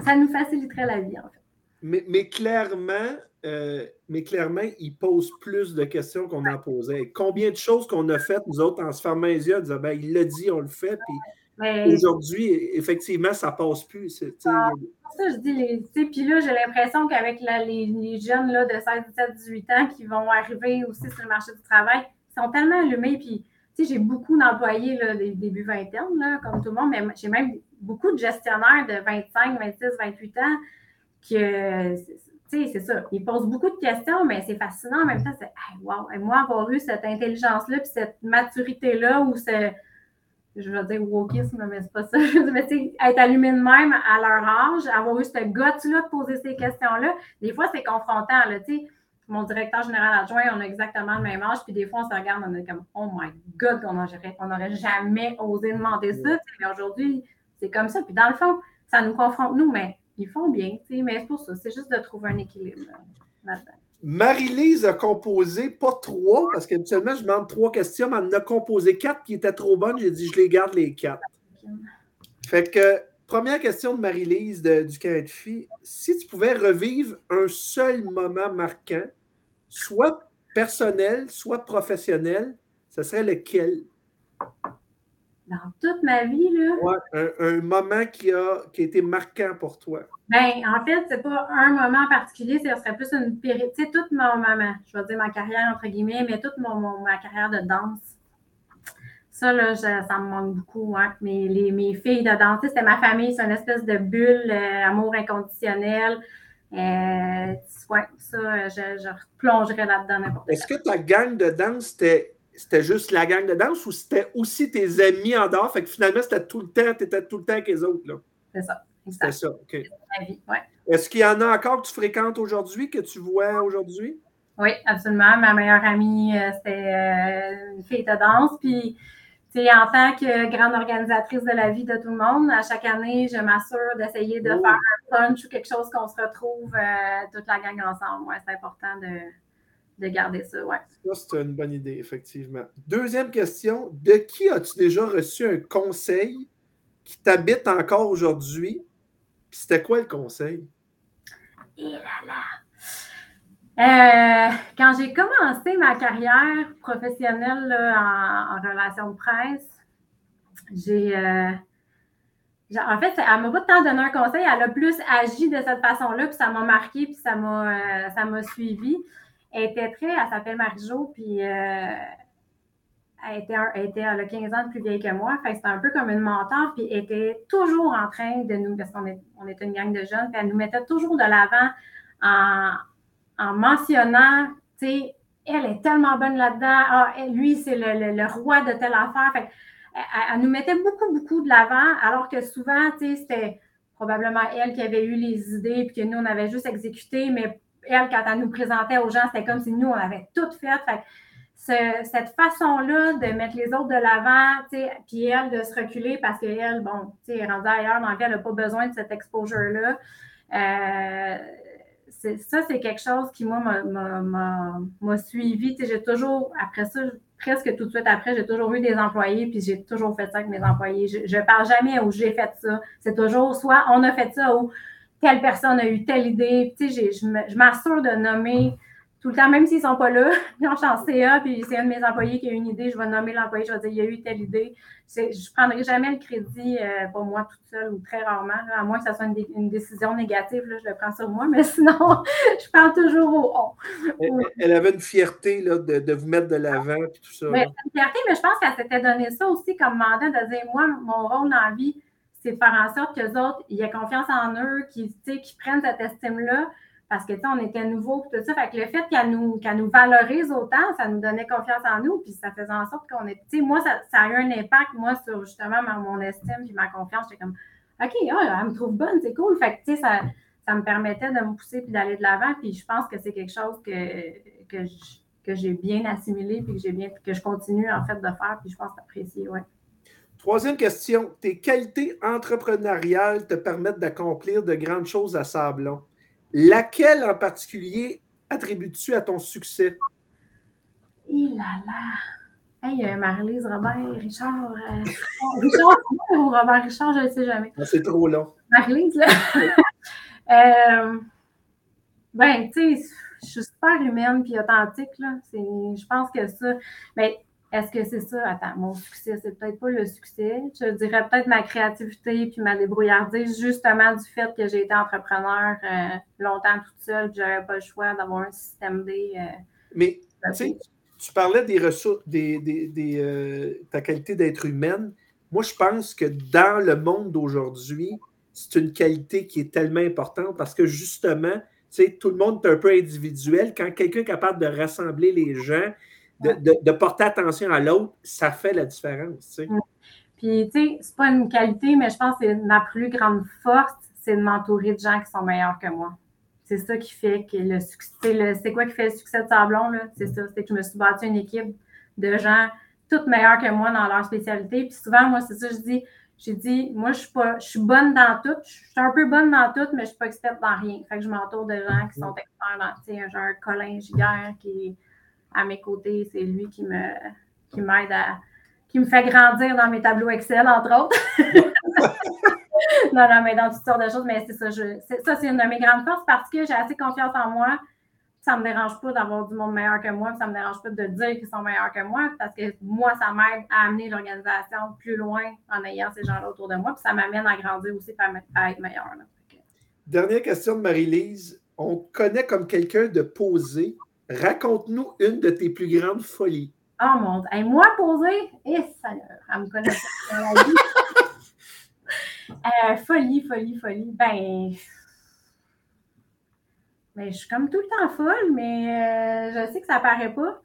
ça nous faciliterait la vie, en fait. Mais, mais clairement, euh, mais clairement, il pose plus de questions qu'on en posait. Combien de choses qu'on a faites, nous autres, en se fermant les yeux, en disant, ben, il l'a dit, on le fait, puis aujourd'hui, effectivement, ça passe plus. C'est ah, ça, je dis, puis là, j'ai l'impression qu'avec les, les, jeunes là, de 16, 17, 18 ans qui vont arriver aussi sur le marché du travail, sont tellement allumés, puis j'ai beaucoup d'employés des débuts vingtaine, là, comme tout le monde, mais j'ai même beaucoup de gestionnaires de 25, 26, 28 ans qui, c'est ça. Ils posent beaucoup de questions, mais c'est fascinant en même temps. C'est, wow, et moi, avoir eu cette intelligence-là, puis cette maturité-là, ou ce, je vais dire wokisme, mais c'est pas ça. mais tu être allumé de même à leur âge, avoir eu ce goût-là de poser ces questions-là, des fois, c'est confrontant, là, tu sais. Mon directeur général adjoint, on a exactement le même âge, puis des fois, on se regarde, on est comme, oh my God, on n'aurait jamais osé demander ça. Mais aujourd'hui, c'est comme ça. Puis dans le fond, ça nous confronte, nous, mais ils font bien, mais c'est pour ça. C'est juste de trouver un équilibre euh, là-dedans. Marie-Lise a composé pas trois, parce qu'habituellement, je demande trois questions, mais elle en a composé quatre qui étaient trop bonnes. J'ai dit, je les garde les quatre. Fait que, première question de Marie-Lise du Canada Si tu pouvais revivre un seul moment marquant, soit personnel, soit professionnel, ce serait lequel? dans toute ma vie. Là. Ouais, un, moment qui a, qui a été marquant pour toi. Bien, en fait, c'est pas un moment particulier, ce serait plus une période. Tu sais, toute mon moment, je vais dire ma carrière entre guillemets, mais toute mon, ma carrière de danse. Ça, là, ça me manque beaucoup. Hein. Mes, les, mes filles de danse, c'était ma famille, c'est une espèce de bulle, euh, amour inconditionnel. Euh, ouais, ça, je, je plongerais là-dedans Est-ce que ta gang de danse, c'était c'était juste la gang de danse ou c'était aussi tes amis en dehors? Fait que finalement, c'était tout le temps, tu étais tout le temps avec les autres. C'est ça. C'est ça, OK. Est-ce qu'il y en a encore que tu fréquentes aujourd'hui, que tu vois aujourd'hui? Oui, absolument. Ma meilleure amie, euh, c'était une fille de danse. Puis, en tant que grande organisatrice de la vie de tout le monde, à chaque année, je m'assure d'essayer de oh. faire un punch ou quelque chose qu'on se retrouve euh, toute la gang ensemble. Ouais, c'est important de, de garder ça. Ouais. Ça, c'est une bonne idée, effectivement. Deuxième question. De qui as-tu déjà reçu un conseil qui t'habite encore aujourd'hui? c'était quoi le conseil? Et là là. Euh, quand j'ai commencé ma carrière professionnelle en, relation de presse, j'ai. Euh, en fait, elle m'a pas tant donné un conseil, elle a plus agi de cette façon-là, puis ça m'a marqué, puis ça m'a, m'a suivi. Elle était très, elle s'appelle Marie-Jo, puis elle était, elle a 15 ans de plus vieille que moi. C'était un peu comme une mentor, puis elle était toujours en train de nous, parce qu'on est, on était une gang de jeunes, puis elle nous mettait toujours de l'avant en, en mentionnant, tu sais, elle est tellement bonne là-dedans, ah, lui, c'est le, roi de telle affaire. Elle, nous mettait beaucoup, beaucoup de l'avant, alors que souvent, tu sais, c'était probablement elle qui avait eu les idées, puis que nous, on avait juste exécuté, mais elle, quand elle nous présentait aux gens, c'était comme si nous, on avait tout fait. cette façon-là de mettre les autres de l'avant, puis elle de se reculer parce qu'elle, bon, tu sais, rendue ailleurs dans elle n'a pas besoin de cette exposure-là. Euh, ça, c'est quelque chose qui, moi, m'a suivi. J'ai toujours, après ça, presque tout de suite après, j'ai toujours eu des employés, puis j'ai toujours fait ça avec mes employés. Je ne parle jamais où j'ai fait ça. C'est toujours soit on a fait ça ou telle personne a eu telle idée. Je m'assure de nommer tout le temps, même s'ils ne sont pas là, je suis en CA, puis c'est un de mes employés qui a une idée, je vais nommer l'employé, je vais dire il y a eu telle idée. Je ne prendrai jamais le crédit euh, pour moi toute seule ou très rarement, à moins que ça soit une, décision négative, là, je le prends sur moi, mais sinon, je parle toujours au on. Elle, avait une fierté là, de, de, vous mettre de l'avant et tout ça. Mais, une fierté, mais je pense qu'elle s'était donné ça aussi comme mandat de dire moi, mon rôle dans la vie, c'est de faire en sorte que les autres, ils aient confiance en eux, qu'ils prennent cette estime-là parce que, tu sais, on était nouveaux, tout ça. Fait que le fait qu'elle nous, nous valorise autant, ça nous donnait confiance en nous, puis ça faisait en sorte qu'on est, tu sais, moi, ça, a eu un impact, moi, sur justement mon estime puis ma confiance. J'étais comme, OK, elle me trouve bonne, c'est cool. Fait que, tu sais, ça, ça me permettait de me pousser puis d'aller de l'avant. Puis je pense que c'est quelque chose que, que, j'ai bien assimilé puis que j'ai bien que je continue en fait de faire. Puis je pense apprécier, ouais. Troisième question. Tes qualités entrepreneuriales te permettent d'accomplir de grandes choses à Sablon? Laquelle en particulier attribues-tu à ton succès? Il là là! Hey, euh, Marie-Lise, Robert, Richard. Euh, Richard ou Robert Richard, je ne sais jamais. Ah, c'est trop long. Marie-Lise, là. euh, ben, tu sais, je suis super humaine puis authentique, là. Je pense que ça. Ben, est-ce que c'est ça? Attends, mon succès, c'est peut-être pas le succès. Je dirais peut-être ma créativité puis ma débrouillardise, justement du fait que j'ai été entrepreneur euh, longtemps toute seule, que j'avais pas le choix d'avoir un système D. Euh, Mais, tu sais, tu parlais des ressources, des, des, euh, ta qualité d'être humaine. Moi, je pense que dans le monde d'aujourd'hui, c'est une qualité qui est tellement importante parce que justement, tu sais, tout le monde est un peu individuel. Quand quelqu'un est capable de rassembler les gens, de, porter attention à l'autre, ça fait la différence. Tu sais. Mm. Puis, tu sais, c'est pas une qualité, mais je pense que ma plus grande force, c'est de m'entourer de gens qui sont meilleurs que moi. C'est ça qui fait que le succès, c'est quoi qui fait le succès de Sablon, là? C'est ça, c'est que je me suis bâti une équipe de gens toutes meilleurs que moi dans leur spécialité. Puis souvent, moi, c'est ça, je dis, j'ai dit, moi, je suis pas, je suis bonne dans tout. Je suis un peu bonne dans tout, mais je suis pas experte dans rien. Fait que je m'entoure de gens qui sont experts dans, tu sais, genre Colin Giguère qui à mes côtés. C'est lui qui me qui m'aide à qui me fait grandir dans mes tableaux Excel, entre autres. non, non, mais dans toutes sortes de choses, mais c'est ça. Je, ça, c'est une de mes grandes forces parce que j'ai assez confiance en moi. Ça ne me dérange pas d'avoir du monde meilleur que moi, ça ne me dérange pas de dire qu'ils sont meilleurs que moi, parce que moi, ça m'aide à amener l'organisation plus loin en ayant ces gens-là autour de moi, puis ça m'amène à grandir aussi à être meilleur. Dernière question de Marie-Lise. On connaît comme quelqu'un de posé, Raconte-nous une de tes plus grandes folies. Oh mon Dieu. moi, poser, et eh, ça, elle me connaît euh, folie, folie, folie. Ben, ben, je suis comme tout le temps folle, mais euh, je sais que ça paraît pas.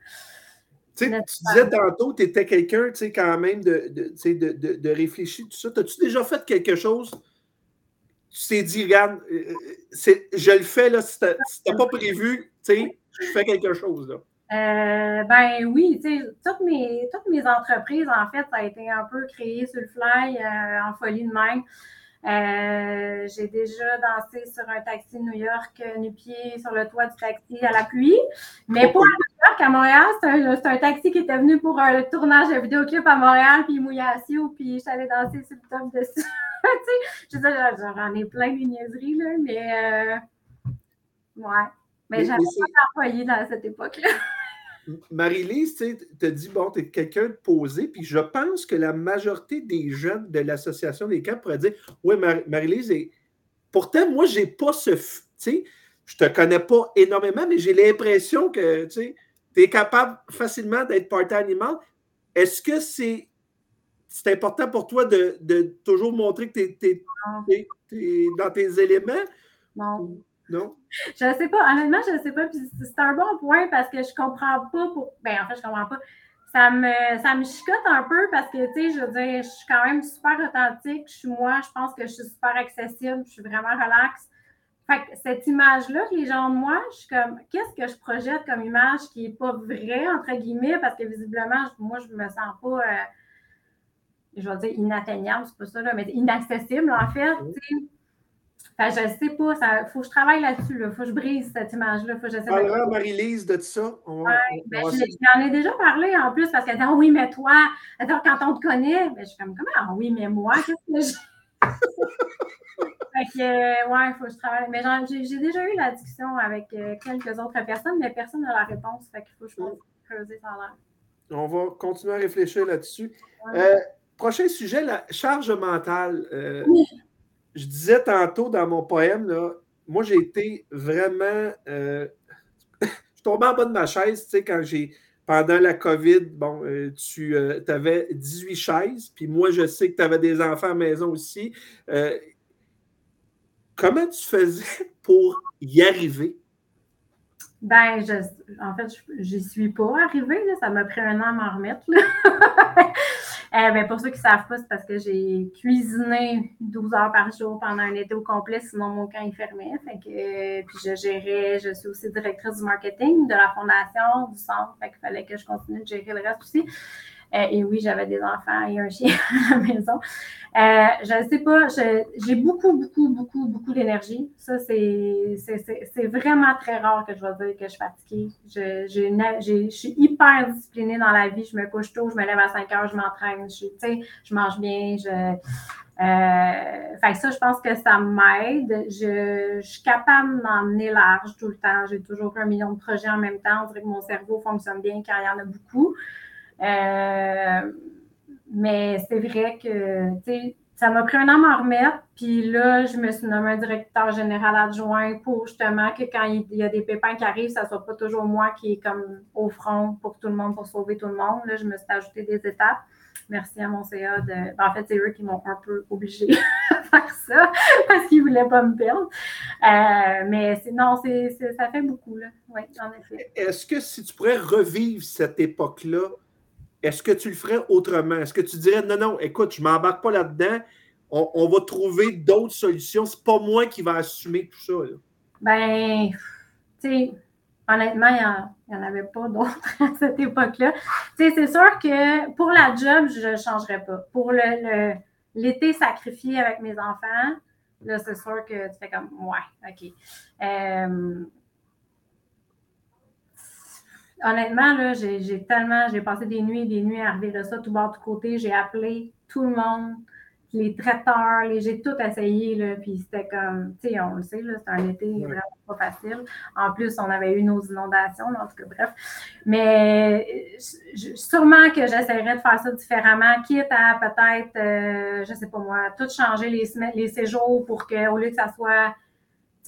Tu, sais, tu disais tantôt, tu étais quelqu'un, tu sais, quand même, de, de, de, de, réfléchir, tout ça. As-tu déjà fait quelque chose? Tu t'es dit, regarde, euh, je le fais, là, si tu n'as pas prévu, tu sais, je fais quelque chose, là. Euh, ben oui, tu sais, toutes mes, toutes mes entreprises, en fait, ça a été un peu créé sur le fly, euh, en folie de même. Euh, j'ai déjà dansé sur un taxi de New York, nu-pied sur le toit du taxi à la pluie. Mais pas à New York, à Montréal, c'est un, taxi qui était venu pour un tournage de vidéoclip à Montréal, puis il mouillait à Sioux, puis j'allais danser sur le top dessus. tu sais, j'en ai plein de niaiseries, là, mais ouais. Mais j'avais pas d'employé dans cette époque-là. Marie-Lise, tu te dit, bon, tu es quelqu'un de posé, puis je pense que la majorité des jeunes de l'Association des camps pourraient dire, oui, Marie-Lise, pourtant, moi, j'ai pas ce, tu sais, je te connais pas énormément, mais j'ai l'impression que, tu es capable facilement d'être partie animal. Est-ce que c'est c'est important pour toi de, toujours montrer que tu es, dans tes éléments? Non. Non? Je ne sais pas. Honnêtement, je ne sais pas. c'est un bon point parce que je ne comprends pas. Pour... Ben, en fait, je ne comprends pas. Ça me, ça me chicote un peu parce que, tu sais, je veux dire, je suis quand même super authentique. Je suis moi. Je pense que je suis super accessible. Je suis vraiment relax. Fait que cette image-là que les gens de moi, je suis comme, qu'est-ce que je projette comme image qui n'est pas vraie, entre guillemets, parce que visiblement, moi, je ne me sens pas. Euh, je vais dire inatteignable, c'est pas ça, là, mais inaccessible, en fait. Enfin, je ne sais pas, il faut que je travaille là-dessus, il faut que je brise cette image-là. Faut que je Parlera Marie-Lise de ça. Oui, ben, j'en ai déjà parlé en plus parce qu'elle dit oh, oui, mais toi, quand on te connaît, ben, je suis comme comment? Ah oui, mais moi, qu'est-ce que je. fait que, ouais, il faut que je travaille. Mais j'ai déjà eu la discussion avec euh, quelques autres personnes, mais personne n'a la réponse. Fait qu'il faut que je creuser ça là. On va continuer à réfléchir là-dessus. Euh, prochain sujet, la charge mentale. Euh, je disais tantôt dans mon poème, là, moi, j'ai été vraiment. Euh, je suis tombé en bas de ma chaise, tu sais, quand j'ai. Pendant la COVID, bon, euh, tu avais 18 chaises, puis moi, je sais que tu avais des enfants à la maison aussi. comment tu faisais pour y arriver? Ben, je, en fait, j'y suis pas arrivée. Ça m'a pris un an à m'en remettre. Euh, ben, pour ceux qui ne savent pas, c'est parce que j'ai cuisiné 12 heures par jour pendant un été au complet, sinon mon camp est fermé. Fait que, euh, puis je gérais, je suis aussi directrice du marketing de la fondation, du centre. Fait qu'il fallait que je continue de gérer le reste aussi. Euh, et oui, j'avais des enfants et un chien à la maison. Euh, je ne sais pas, j'ai beaucoup, beaucoup, beaucoup, beaucoup d'énergie. Ça, c'est vraiment très rare que je vais dire que je suis fatiguée. Je, suis hyper disciplinée dans la vie. Je me couche tôt, je me lève à 5 heures, je m'entraîne. Je, je mange bien. Je, euh, ça, je pense que ça m'aide. Je, je, suis capable d'emmener large tout le temps. J'ai toujours un million de projets en même temps. On dirait que mon cerveau fonctionne bien quand il y en a beaucoup. Euh, mais c'est vrai que, tu sais, ça m'a pris un an à m'en remettre. Puis là, je me suis nommé un directeur général adjoint pour justement que quand il y a des pépins qui arrivent, ça ne soit pas toujours moi qui est comme au front pour tout le monde, pour sauver tout le monde. Là, je me suis ajouté des étapes. Merci à mon CA de. Ben, en fait, c'est eux qui m'ont un peu obligé à faire ça parce qu'ils ne voulaient pas me perdre. Euh, mais non, c'est, ça fait beaucoup, là. Oui, en effet. Est-ce que si tu pourrais revivre cette époque-là, est-ce que tu le ferais autrement? Est-ce que tu dirais non, non, écoute, je ne m'embarque pas là-dedans, on, va trouver d'autres solutions, c'est pas moi qui va assumer tout ça? Ben, tu sais, honnêtement, il n'y en, avait pas d'autres à cette époque-là. Tu sais, c'est sûr que pour la job, je ne changerais pas. Pour l'été sacrifié avec mes enfants, là, c'est sûr que tu fais comme, ouais, OK. Euh, honnêtement, là, j'ai tellement, j'ai passé des nuits et des nuits à arriver ça, tout bord, tout côté. J'ai appelé tout le monde, les traiteurs, les, j'ai tout essayé, là, puis c'était comme, tu sais, on le sait, c'était un été vraiment pas facile. En plus, on avait eu nos inondations, en tout cas, bref. Mais sûrement que j'essaierais de faire ça différemment, quitte à peut-être, euh, je sais pas moi, tout changer les, les séjours pour qu'au lieu que ça soit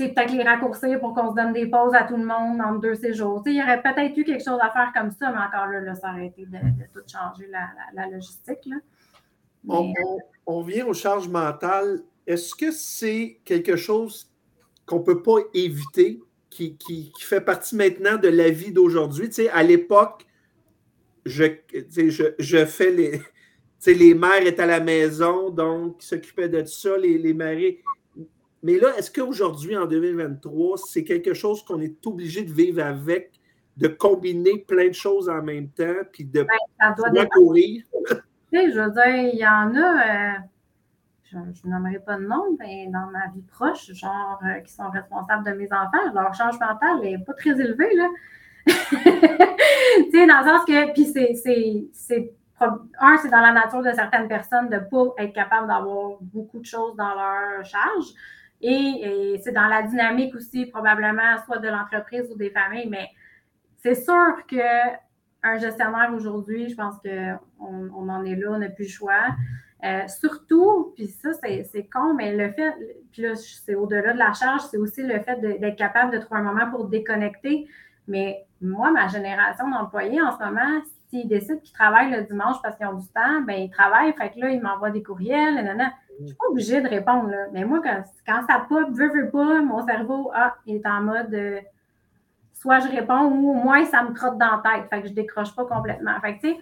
peut-être les raccourcir pour qu'on se donne des pauses à tout le monde entre deux séjours. il y aurait peut-être eu quelque chose à faire comme ça, mais encore là, ça aurait été de, tout changer la, logistique. On, vient aux charges mentales. Est-ce que c'est quelque chose qu'on ne peut pas éviter, qui, fait partie maintenant de la vie d'aujourd'hui? à l'époque, je, je, fais les. les mères étaient à la maison, donc ils s'occupaient de ça, les, les maris mais là, est-ce qu'aujourd'hui, en 2023, c'est quelque chose qu'on est obligé de vivre avec, de combiner plein de choses en même temps, puis de ben, courir? tu sais, je veux dire, il y en a, euh, je ne nommerai pas de nom, mais dans ma vie proche, genre, euh, qui sont responsables de mes enfants, leur charge mentale n'est pas très élevée, là. tu sais, dans le sens que, puis c'est un, c'est dans la nature de certaines personnes de ne pas être capable d'avoir beaucoup de choses dans leur charge. Et, c'est dans la dynamique aussi, probablement, soit de l'entreprise ou des familles, mais c'est sûr que un gestionnaire aujourd'hui, je pense qu'on on en est là, on n'a plus le choix. Euh, surtout, puis ça, c'est con, mais le fait, puis là, c'est au-delà de la charge, c'est aussi le fait d'être capable de trouver un moment pour déconnecter. Mais moi, ma génération d'employés en ce moment, s'ils décident qu'ils travaillent le dimanche parce qu'ils ont du temps, ben ils travaillent, fait que là, ils m'envoient des courriels, nanana. Je suis pas obligée de répondre, là. Mais moi, quand, quand ça pop, veut, veut pas, mon cerveau, ah, est en mode euh, soit je réponds ou au moins ça me trotte dans la tête. Fait que je décroche pas complètement. Fait que, tu sais,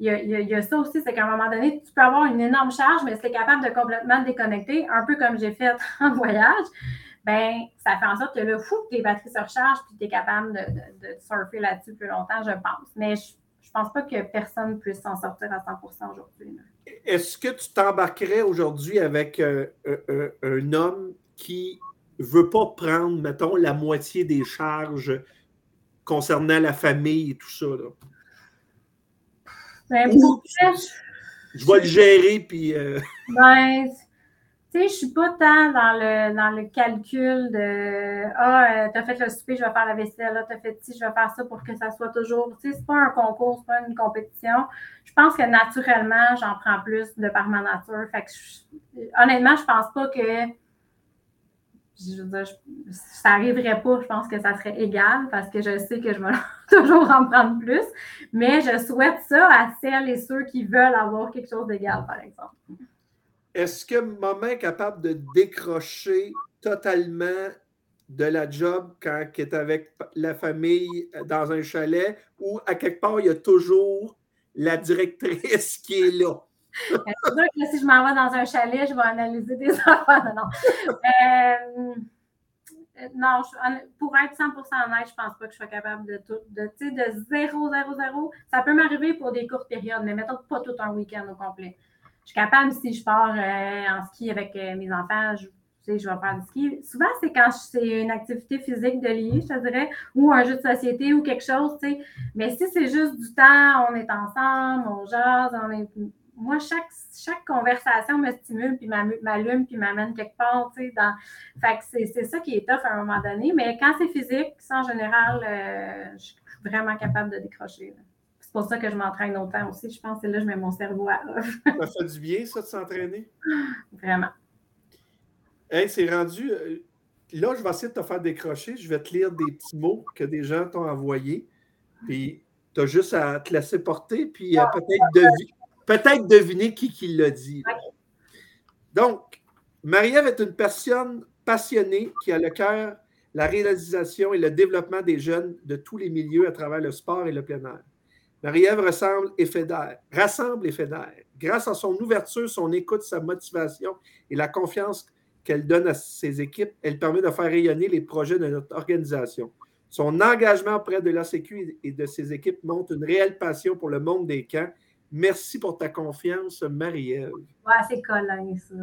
il y, a, ça aussi, c'est qu'à un moment donné, tu peux avoir une énorme charge, mais si tu es capable de complètement déconnecter, un peu comme j'ai fait en voyage, ben ça fait en sorte que le fou, que les batteries se rechargent, puis tu es capable de, surfer là-dessus plus longtemps, je pense. Mais je, pense pas que personne puisse s'en sortir à 100% aujourd'hui. Est-ce que tu t'embarquerais aujourd'hui avec euh, euh, euh, un homme qui veut pas prendre, mettons, la moitié des charges concernant la famille et tout ça? Là? Ben, je, vais le gérer, puis. Euh, ben, tu sais, je suis pas tant dans le, dans le calcul de Ah, euh, tu as fait le souper, je vais faire la vaisselle, là, tu as fait ci, je vais faire ça pour que ça soit toujours. Tu sais, c'est pas un concours, c'est pas une compétition. Je pense que naturellement, j'en prends plus de par ma nature. Fait que honnêtement, je pense pas que je veux dire, ça n'arriverait pas, je pense que ça serait égal parce que je sais que je vais toujours en prendre plus, mais je souhaite ça à celles et ceux qui veulent avoir quelque chose d'égal, par exemple. Est-ce que maman est capable de décrocher totalement de la job quand elle est avec la famille dans un chalet ou à quelque part, il y a toujours la directrice qui est là? C'est sûr que si je m'en vais dans un chalet, je vais analyser des affaires. Non, euh, non pour être 100% honnête, je ne pense pas que je sois capable de tout. De, de 0, 0, 0. Ça peut m'arriver pour des courtes périodes, mais mettons pas tout un week-end au complet. Je suis capable, si je pars euh, en ski avec euh, mes enfants, je, je vais faire du ski. Souvent, c'est quand c'est une activité physique de lier, je te dirais, ou un jeu de société ou quelque chose, tu sais. Mais si c'est juste du temps, on est ensemble, on jase, on est moi, chaque, chaque conversation me stimule, puis m'allume, puis m'amène quelque part, tu sais. Fait que c'est ça qui est tough à un moment donné, mais quand c'est physique, ça, en général, euh, je suis vraiment capable de décrocher. C'est pour ça que je m'entraîne autant aussi. Je pense que là, je mets mon cerveau à Ça fait du bien, ça, de s'entraîner? Vraiment. Hey, c'est rendu... Euh, là, je vais essayer de te faire décrocher. Je vais te lire des petits mots que des gens t'ont envoyés. Puis, tu as juste à te laisser porter, puis ah, peut-être de peut-être deviner qui, qui l'a dit. Donc, Marie-Ève est une personne passionnée qui a le cœur, la réalisation et le développement des jeunes de tous les milieux à travers le sport et le plein air. Marie-Ève rassemble et fédère, rassemble et fédère. Grâce à son ouverture, son écoute, sa motivation et la confiance qu'elle donne à ses équipes, elle permet de faire rayonner les projets de notre organisation. Son engagement auprès de l'ACQ et de ses équipes montre une réelle passion pour le monde des camps Merci pour ta confiance, Marie-Ève. Ouais, c'est collant, ça.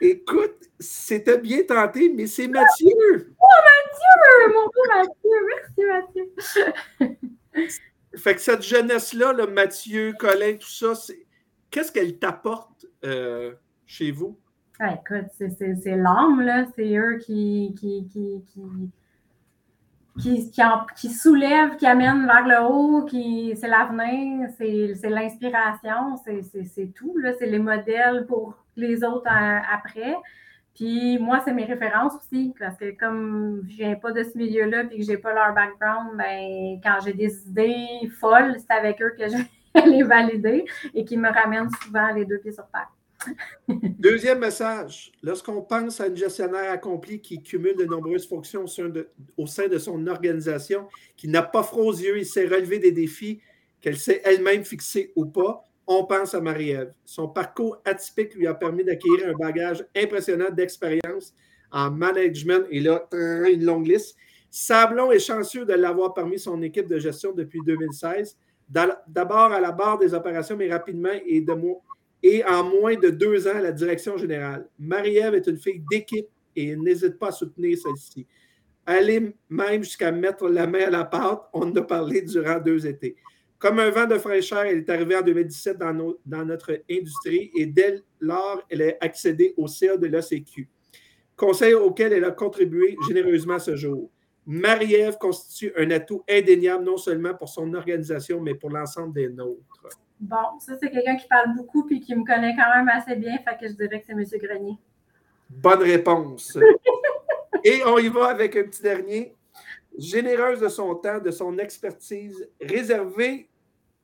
Écoute, c'était bien tenté, mais c'est Mathieu. Oh, Mathieu! Mon beau Mathieu! Merci, Mathieu. fait que cette jeunesse-là, le Mathieu, Colin, tout ça, qu'est-ce qu'elle t'apporte euh, chez vous? Ah, écoute, c'est l'âme, là. C'est eux qui, qui, qui, qui qui, qui, qui, vers le haut, qui c'est l'avenir, c'est l'inspiration, c'est tout. C'est les modèles pour les autres après. Puis moi, c'est mes références aussi, parce que comme je viens pas de ce milieu-là et que j'ai pas leur background, ben, quand j'ai des idées folles, c'est avec eux que je vais les valider et qui me ramènent souvent les deux pieds sur terre. Deuxième message, lorsqu'on pense à une gestionnaire accomplie qui cumule de nombreuses fonctions au sein de, son organisation, qui n'a pas froid aux yeux et sait relever des défis qu'elle s'est elle-même fixés ou pas, on pense à Marie-Ève. Son parcours atypique lui a permis d'acquérir un bagage impressionnant d'expérience en management et là, une longue liste. Sablon est chanceux de l'avoir parmi son équipe de gestion depuis 2016. D'abord à la barre des opérations, mais rapidement et de, en moins de deux ans à la direction générale. Marie-Ève est une fille d'équipe et n'hésite pas à soutenir celle-ci. Aller même jusqu'à mettre la main à la pâte, on en a parlé durant deux étés. Comme un vent de fraîcheur, elle est arrivée en 2017 dans, dans notre industrie et dès lors, elle a accédé au CA de l'ACQ, conseil auquel elle a contribué généreusement ce jour. Marie-Ève constitue un atout indéniable non seulement pour son organisation, mais pour l'ensemble des nôtres. Bon, ça, c'est quelqu'un qui parle beaucoup puis qui me connaît quand même assez bien, fait que je dirais que c'est M. Grenier. Bonne réponse. Et on y va avec un petit dernier. Généreuse de son temps, de son expertise, réservée,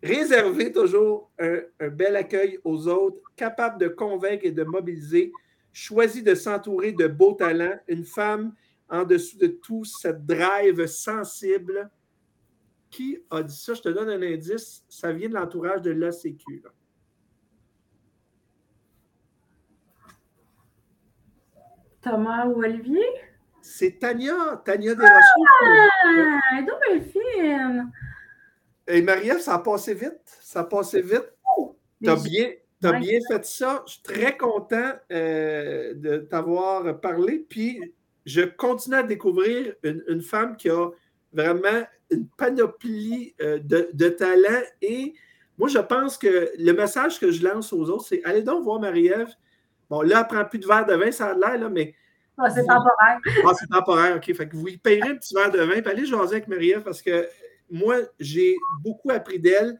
réservée toujours un, un bel accueil aux autres, capable de convaincre et de mobiliser, choisit de s'entourer de beaux talents, une femme en dessous de tout, cette drive sensible. Qui a dit ça? Je te donne un indice. Ça vient de l'entourage de l'ACQ. là. Thomas ou Olivier? C'est Tania, Tania Desrochers. Ah, bien fine. Et Marie-Ève, ça a passé vite. Ça a passé vite. Tu as Mais bien, t'as Ouais. bien fait ça. Je suis très content euh, de t'avoir parlé. Puis, je continue à découvrir une, une femme qui a vraiment une panoplie euh, de, de talents. Et moi, je pense que le message que je lance aux autres, c'est allez donc voir Marie-Ève. Bon, là, elle prend plus de verre de vin, ça a l'air, là, mais Ah, c'est temporaire. ah, c'est temporaire, OK. Fait que vous y payerez un petit verre de vin, puis allez jaser avec Marie-Ève parce que moi, j'ai beaucoup appris d'elle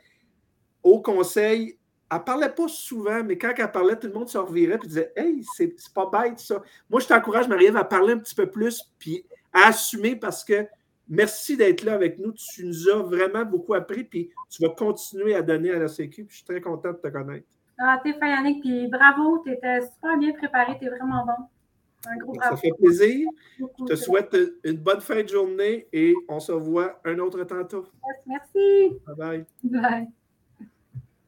au conseil. Elle ne parlait pas souvent, mais quand elle parlait, tout le monde se revirait et disait Hey, c'est pas bête ça. Moi, je t'encourage, Marie-Ève, à parler un petit peu plus puis à assumer parce que merci d'être là avec nous. Tu nous as vraiment beaucoup appris puis tu vas continuer à donner à la Sécu. Je suis très content de te connaître. Ah, t'es Yannick, puis bravo, t'étais super bien préparé, t'es vraiment bon. Un gros Ça fait plaisir. Je te souhaite une bonne fin de journée et on se revoit un autre tantôt. Merci. Bye bye. Bye.